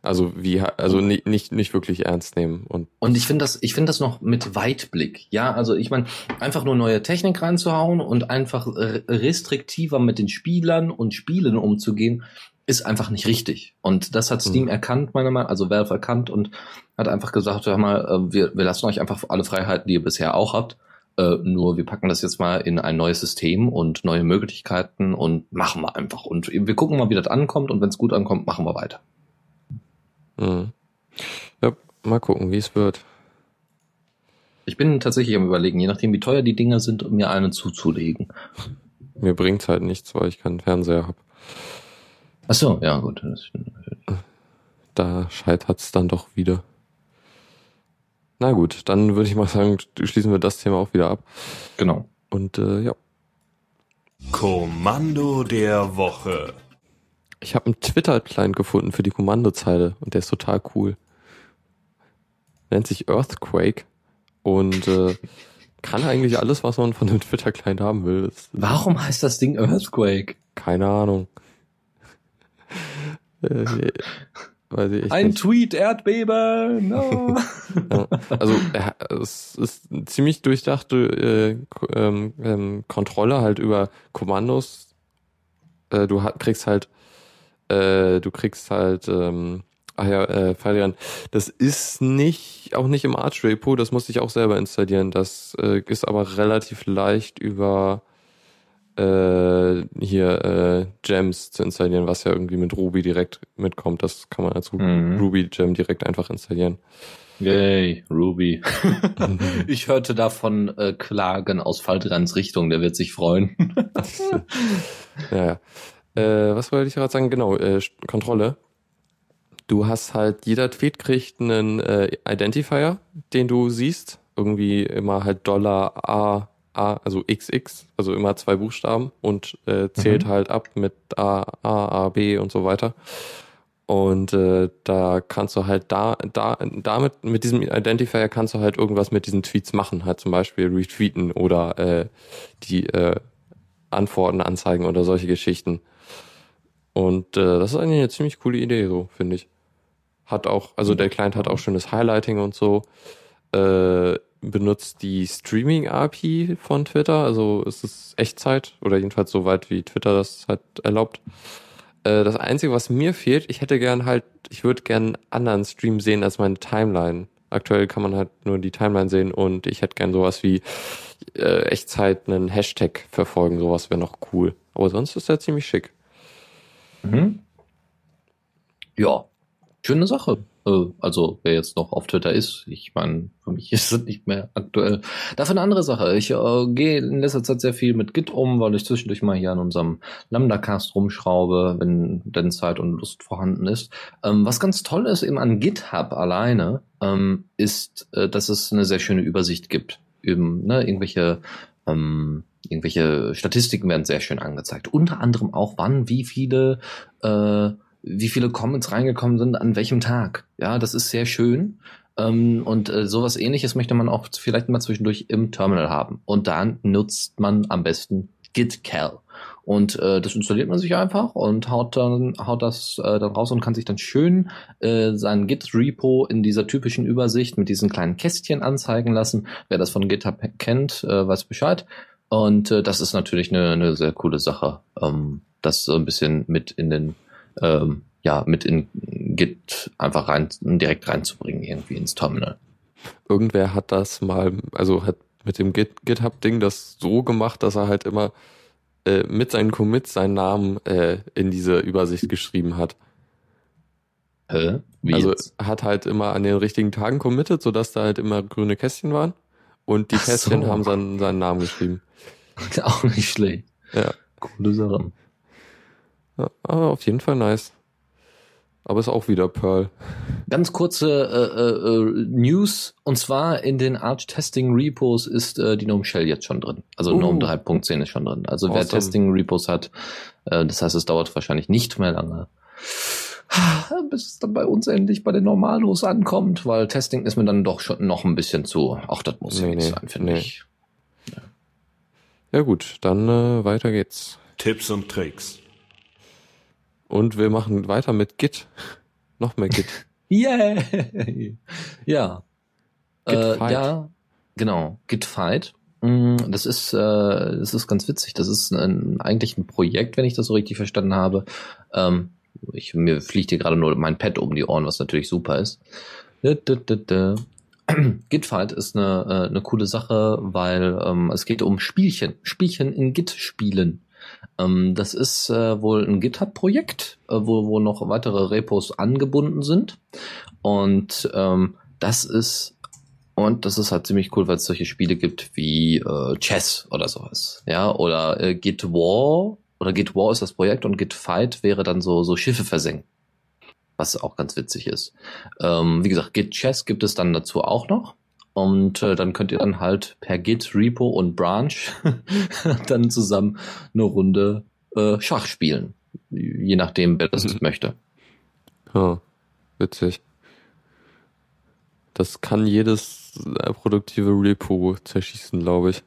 Also wie also nicht nicht nicht wirklich ernst nehmen und und ich finde das ich finde das noch mit Weitblick. Ja, also ich meine einfach nur neue Technik reinzuhauen und einfach restriktiver mit den Spielern und Spielen umzugehen, ist einfach nicht richtig. Und das hat Steam mhm. erkannt, meiner Meinung nach, also Valve erkannt und hat einfach gesagt, hör mal, äh, wir, wir lassen euch einfach alle Freiheiten, die ihr bisher auch habt. Äh, nur wir packen das jetzt mal in ein neues System und neue Möglichkeiten und machen wir einfach. Und wir gucken mal, wie das ankommt und wenn es gut ankommt, machen wir weiter. Mhm. Ja, mal gucken, wie es wird. Ich bin tatsächlich am überlegen, je nachdem wie teuer die Dinger sind, um mir einen zuzulegen. Mir bringt's halt nichts, weil ich keinen Fernseher habe. Ach so, ja gut. Da scheitert es dann doch wieder. Na gut, dann würde ich mal sagen, schließen wir das Thema auch wieder ab. Genau. Und äh, ja. Kommando der Woche. Ich habe einen Twitter-Client gefunden für die Kommandozeile und der ist total cool. Nennt sich Earthquake und äh, kann eigentlich alles, was man von einem Twitter-Client haben will. Warum heißt das Ding Earthquake? keine Ahnung. äh, weiß ich echt Ein nicht. Tweet, Erdbeben, no. Ja, also er, es ist eine ziemlich durchdachte äh, ähm, ähm, Kontrolle halt über Kommandos. Äh, du hat, kriegst halt, äh, du kriegst halt, ähm, ach ja, äh, Fabian, das ist nicht, auch nicht im Arch Repo, das musste ich auch selber installieren. Das äh, ist aber relativ leicht über äh, hier äh, Gems zu installieren, was ja irgendwie mit Ruby direkt mitkommt. Das kann man als Mhm. Ruby Gem direkt einfach installieren. Yay, Ruby. ich hörte davon äh, Klagen aus Faltrans Richtung, der wird sich freuen. Ja, ja. Äh, was wollte ich gerade sagen? Genau, äh, Kontrolle. Du hast halt, jeder Tweet kriegt einen äh, Identifier, den du siehst. Irgendwie immer halt Dollar A, A, also XX, also immer zwei Buchstaben und äh, zählt Mhm. halt ab mit A, A, A, B und so weiter. Und äh, da kannst du halt da, da, damit, mit diesem Identifier kannst du halt irgendwas mit diesen Tweets machen, halt zum Beispiel retweeten oder äh, die äh, Antworten anzeigen oder solche Geschichten. Und äh, das ist eigentlich eine ziemlich coole Idee, so finde ich. Hat auch, also der Client hat auch schönes Highlighting und so. Äh, benutzt die Streaming-API von Twitter, also es ist Echtzeit oder jedenfalls so weit wie Twitter das halt erlaubt. Äh, das Einzige, was mir fehlt, ich hätte gern halt, ich würde gern einen anderen Stream sehen als meine Timeline. Aktuell kann man halt nur die Timeline sehen und ich hätte gern sowas wie äh, Echtzeit einen Hashtag verfolgen, sowas wäre noch cool. Aber sonst ist er ziemlich schick. Mhm. Ja, schöne Sache. Äh, Also, wer jetzt noch auf Twitter ist, ich meine, für mich ist es nicht mehr aktuell. Dafür eine andere Sache. Ich äh, gehe in letzter Zeit sehr viel mit Git um, weil ich zwischendurch mal hier an unserem Lambda-Cast rumschraube, wenn denn Zeit und Lust vorhanden ist. Ähm, was ganz toll ist eben an GitHub alleine, ähm, ist, äh, dass es eine sehr schöne Übersicht gibt. Eben, ne, irgendwelche ähm, irgendwelche Statistiken werden sehr schön angezeigt. Unter anderem auch, wann, wie viele, äh, wie viele Comments reingekommen sind, an welchem Tag. Ja, das ist sehr schön. Ähm, und äh, sowas ähnliches möchte man auch vielleicht mal zwischendurch im Terminal haben. Und dann nutzt man am besten gitcal. Und äh, das installiert man sich einfach und haut dann haut das äh, dann raus und kann sich dann schön äh, sein Git-Repo in dieser typischen Übersicht mit diesen kleinen Kästchen anzeigen lassen. Wer das von GitHub kennt, äh, weiß Bescheid. Und äh, das ist natürlich eine, eine sehr coole Sache, ähm, das so ein bisschen mit in den, ähm, ja, mit in Git einfach rein, direkt reinzubringen irgendwie ins Terminal. Irgendwer hat das mal, also hat mit dem Git, GitHub-Ding das so gemacht, dass er halt immer äh, mit seinen Commits seinen Namen äh, in diese Übersicht geschrieben hat. Hä? Wie also jetzt? hat halt immer an den richtigen Tagen committed, sodass da halt immer grüne Kästchen waren. Und die Ach so. Kästchen haben seinen, seinen Namen geschrieben. Auch nicht schlecht. Ja. Coole Sache. Ja. Aber auf jeden Fall nice. Aber ist auch wieder Perl. Ganz kurze äh, äh, News und zwar in den Arch Testing Repos ist äh, die GNOME Shell jetzt schon drin. Also Uh. GNOME 3.10 ist schon drin. Also wer Awesome. Testing Repos hat, äh, das heißt, es dauert wahrscheinlich nicht mehr lange, bis es dann bei uns endlich bei den Normalos ankommt, weil Testing ist mir dann doch schon noch ein bisschen zu. Auch das muss ja Nee, nicht nee, sein, finde nee. ich. Ja gut, dann äh, weiter geht's. Tipps und Tricks. Und wir machen weiter mit Git. Noch mehr Git. Yeah! ja. Äh, Gitfight. ja, genau. Gitfight. Mm, Das ist, äh, das ist ganz witzig. Das ist ein, eigentlich ein Projekt, wenn ich das so richtig verstanden habe. Ähm, ich, mir fliegt hier gerade nur mein Pad um die Ohren, was natürlich super ist. Gitfight ist eine, äh, eine coole Sache, weil ähm, es geht um Spielchen. Spielchen in Git spielen. Ähm, das ist äh, wohl ein GitHub-Projekt, äh, wo, wo noch weitere Repos angebunden sind. Und ähm, das ist und das ist halt ziemlich cool, weil es solche Spiele gibt wie äh, Chess oder sowas. Ja, oder äh, Git War oder Git War ist das Projekt und Git Fight wäre dann so, so Schiffe versenken. Was auch ganz witzig ist. Ähm, wie gesagt, Git Chess gibt es dann dazu auch noch. Und äh, dann könnt ihr dann halt per Git, Repo und Branch dann zusammen eine Runde äh, Schach spielen. je nachdem, wer das Mhm. möchte. Ja, witzig. Das kann jedes äh, produktive Repo zerschießen, glaube ich.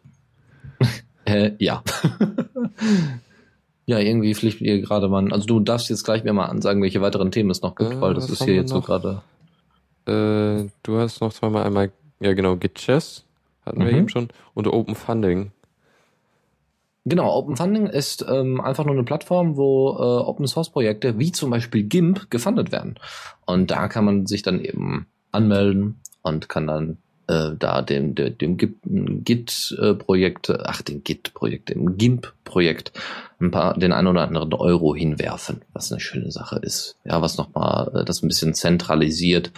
Äh, ja. ja, irgendwie fliegt ihr gerade mal. Also du darfst jetzt gleich mir mal ansagen, welche weiteren Themen es noch gibt, Äh, weil das ist hier jetzt so noch? gerade. Äh, du hast noch zweimal einmal, ja genau, Git Chess hatten wir Mhm. eben schon und Open Funding. Genau, Open Funding ist ähm, einfach nur eine Plattform, wo äh, Open Source Projekte wie zum Beispiel GIMP gefundet werden. Und da kann man sich dann eben anmelden und kann dann äh, da dem, dem, dem Git-Projekt, ach, dem Git-Projekt, dem GIMP-Projekt ein paar, den ein oder anderen Euro hinwerfen, was eine schöne Sache ist. Ja, was nochmal äh, das ein bisschen zentralisiert,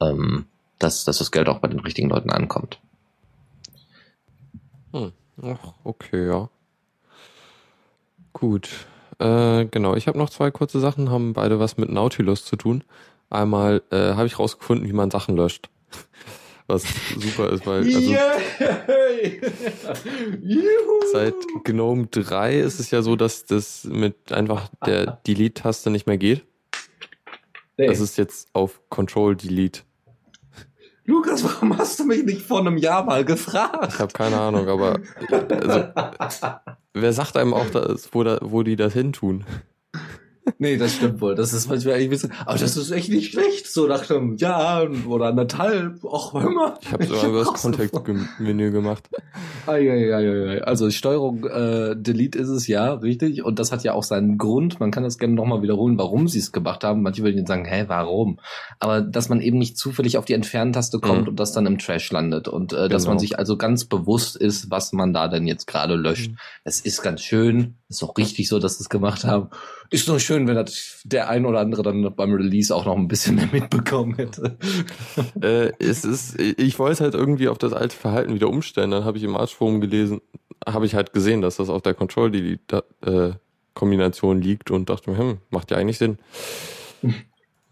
ähm, dass, dass das Geld auch bei den richtigen Leuten ankommt. Hm. Ach, okay, ja. Gut. Äh, genau, ich habe noch zwei kurze Sachen, haben beide was mit Nautilus zu tun. Einmal äh, habe ich rausgefunden, wie man Sachen löscht. Was super ist, weil also seit GNOME 3 ist es ja so, dass das mit einfach der Delete-Taste nicht mehr geht. Das ist jetzt auf Control Delete. Lukas, warum hast du mich nicht vor einem Jahr mal gefragt? Ich habe keine Ahnung, aber also, wer sagt einem auch, dass, wo, da, wo die das hin tun? Nee, das stimmt wohl. Das ist manchmal echt ein bisschen, aber das ist echt nicht schlecht. So nach einem Jahr oder anderthalb. Hör mal. Ich habe sogar über das. Kontextmenü gemacht. Eieieiei. Also Steuerung äh, Delete ist es ja, richtig. Und das hat ja auch seinen Grund. Man kann das gerne nochmal wiederholen, warum sie es gemacht haben. Manche würden jetzt sagen, hä, warum? Aber dass man eben nicht zufällig auf die Entferntaste kommt Mhm. und das dann im Trash landet. Und äh, dass Genau. man sich also ganz bewusst ist, was man da denn jetzt gerade löscht. Mhm. Es ist ganz schön. Ist auch richtig so, dass sie es gemacht haben. Ist nur schön, wenn das der ein oder andere dann beim Release auch noch ein bisschen mehr mitbekommen hätte. Äh, es ist, ich wollte halt irgendwie auf das alte Verhalten wieder umstellen. Dann habe ich im Archforum gelesen, habe ich halt gesehen, dass das auf der Control Delete äh, liegt und dachte mir, hm, macht ja eigentlich Sinn.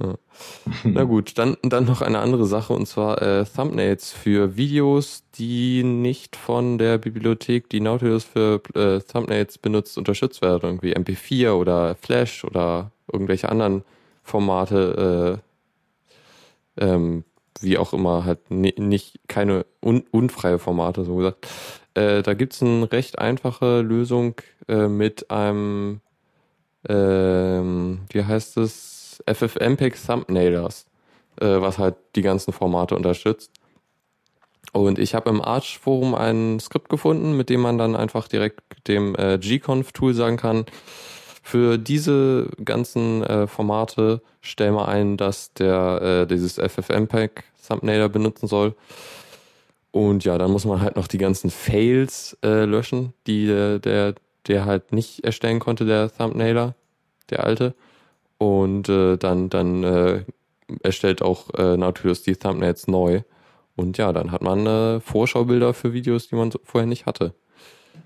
Ja. Na gut, dann, dann noch eine andere Sache und zwar äh, Thumbnails für Videos, die nicht von der Bibliothek, die Nautilus für äh, Thumbnails benutzt, unterstützt werden. Irgendwie MP4 oder Flash oder irgendwelche anderen Formate, äh, ähm, wie auch immer, halt ni- nicht keine un unfreie Formate, so gesagt. Äh, da gibt's eine recht einfache Lösung äh, mit einem, ähm, wie heißt es, FFmpeg Thumbnailers, äh, was halt die ganzen Formate unterstützt. Und ich habe im Arch-Forum ein Skript gefunden, mit dem man dann einfach direkt dem äh, gconf-Tool sagen kann, für diese ganzen äh, Formate stell mal ein, dass der äh, dieses FFmpeg Thumbnailer benutzen soll. Und ja, dann muss man halt noch die ganzen Fails äh, löschen, die äh, der der halt nicht erstellen konnte, der Thumbnailer, der alte. Und äh, dann dann äh, erstellt auch äh, Nautilus die Thumbnails neu. Und ja, dann hat man äh, Vorschaubilder für Videos, die man so vorher nicht hatte.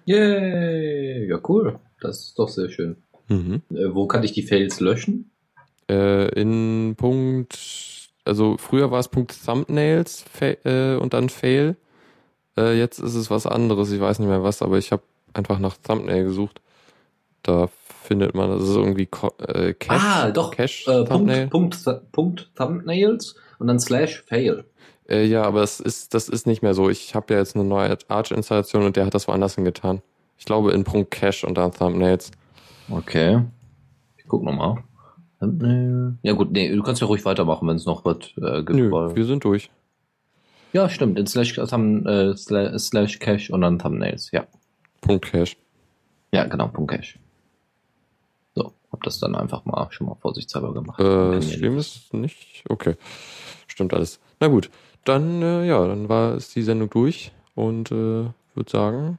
Yay! Ja, cool. Das ist doch sehr schön. Mhm. Äh, wo kann ich die Fails löschen? Äh, in Punkt, also früher war es Punkt Thumbnails äh, und dann Fail. Äh, jetzt ist es was anderes, ich weiß nicht mehr was, aber ich habe einfach nach Thumbnail gesucht. Da findet man, das ist irgendwie Co äh, Cache, ah, doch. Cache Äh. Punkt, Punkt, Punkt Thumbnails und dann slash fail. Äh, ja, aber es ist, das ist nicht mehr so. Ich habe ja jetzt eine neue Arch-Installation und der hat das woanders hingetan. Ich glaube in Punkt Cache und dann Thumbnails. Okay. Ich guck nochmal. Ja gut, nee, du kannst ja ruhig weitermachen, wenn es noch was äh, gibt. Nö, wir sind durch. ja, stimmt. In slash, Thumb, äh, slash, slash cache und dann Thumbnails. Ja. Punkt Cache. Ja, genau, Punkt cache. So, hab das dann einfach mal schon mal vorsichtshalber gemacht. Äh, Stream nicht- ist nicht. Okay. Stimmt alles. Na gut. Dann, äh, ja, dann war es die Sendung durch und äh, würde sagen,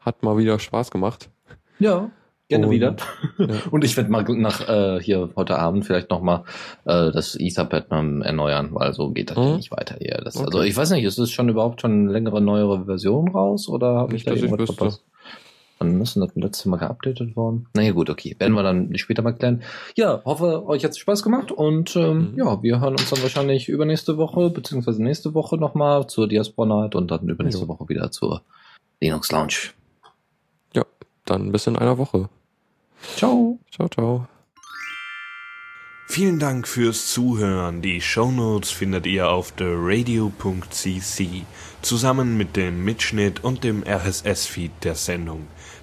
hat mal wieder Spaß gemacht. Ja, gerne Und- wieder. ja. Und ich werde mal nach äh, hier heute Abend vielleicht noch mal äh, das Etherpad erneuern, weil so geht das hier nicht weiter hier. Das, Also Okay. ich weiß nicht, ist es schon überhaupt schon eine längere, neuere Version raus oder habe ich Nicht, da irgendwas verpasst? Wann ist denn das letzte Mal geupdatet worden? Naja gut, okay. Werden wir dann später mal klären. Ja, hoffe, euch hat's Spaß gemacht und ähm, Mhm. ja, wir hören uns dann wahrscheinlich übernächste Woche, beziehungsweise nächste Woche nochmal zur Diaspora Night und dann übernächste Jo. Woche wieder zur Linux Lounge. Dann bis in einer Woche. Ciao. Ciao, ciao. Vielen Dank fürs Zuhören. Die Shownotes findet ihr auf theradio.cc zusammen mit dem Mitschnitt und dem RSS-Feed der Sendung.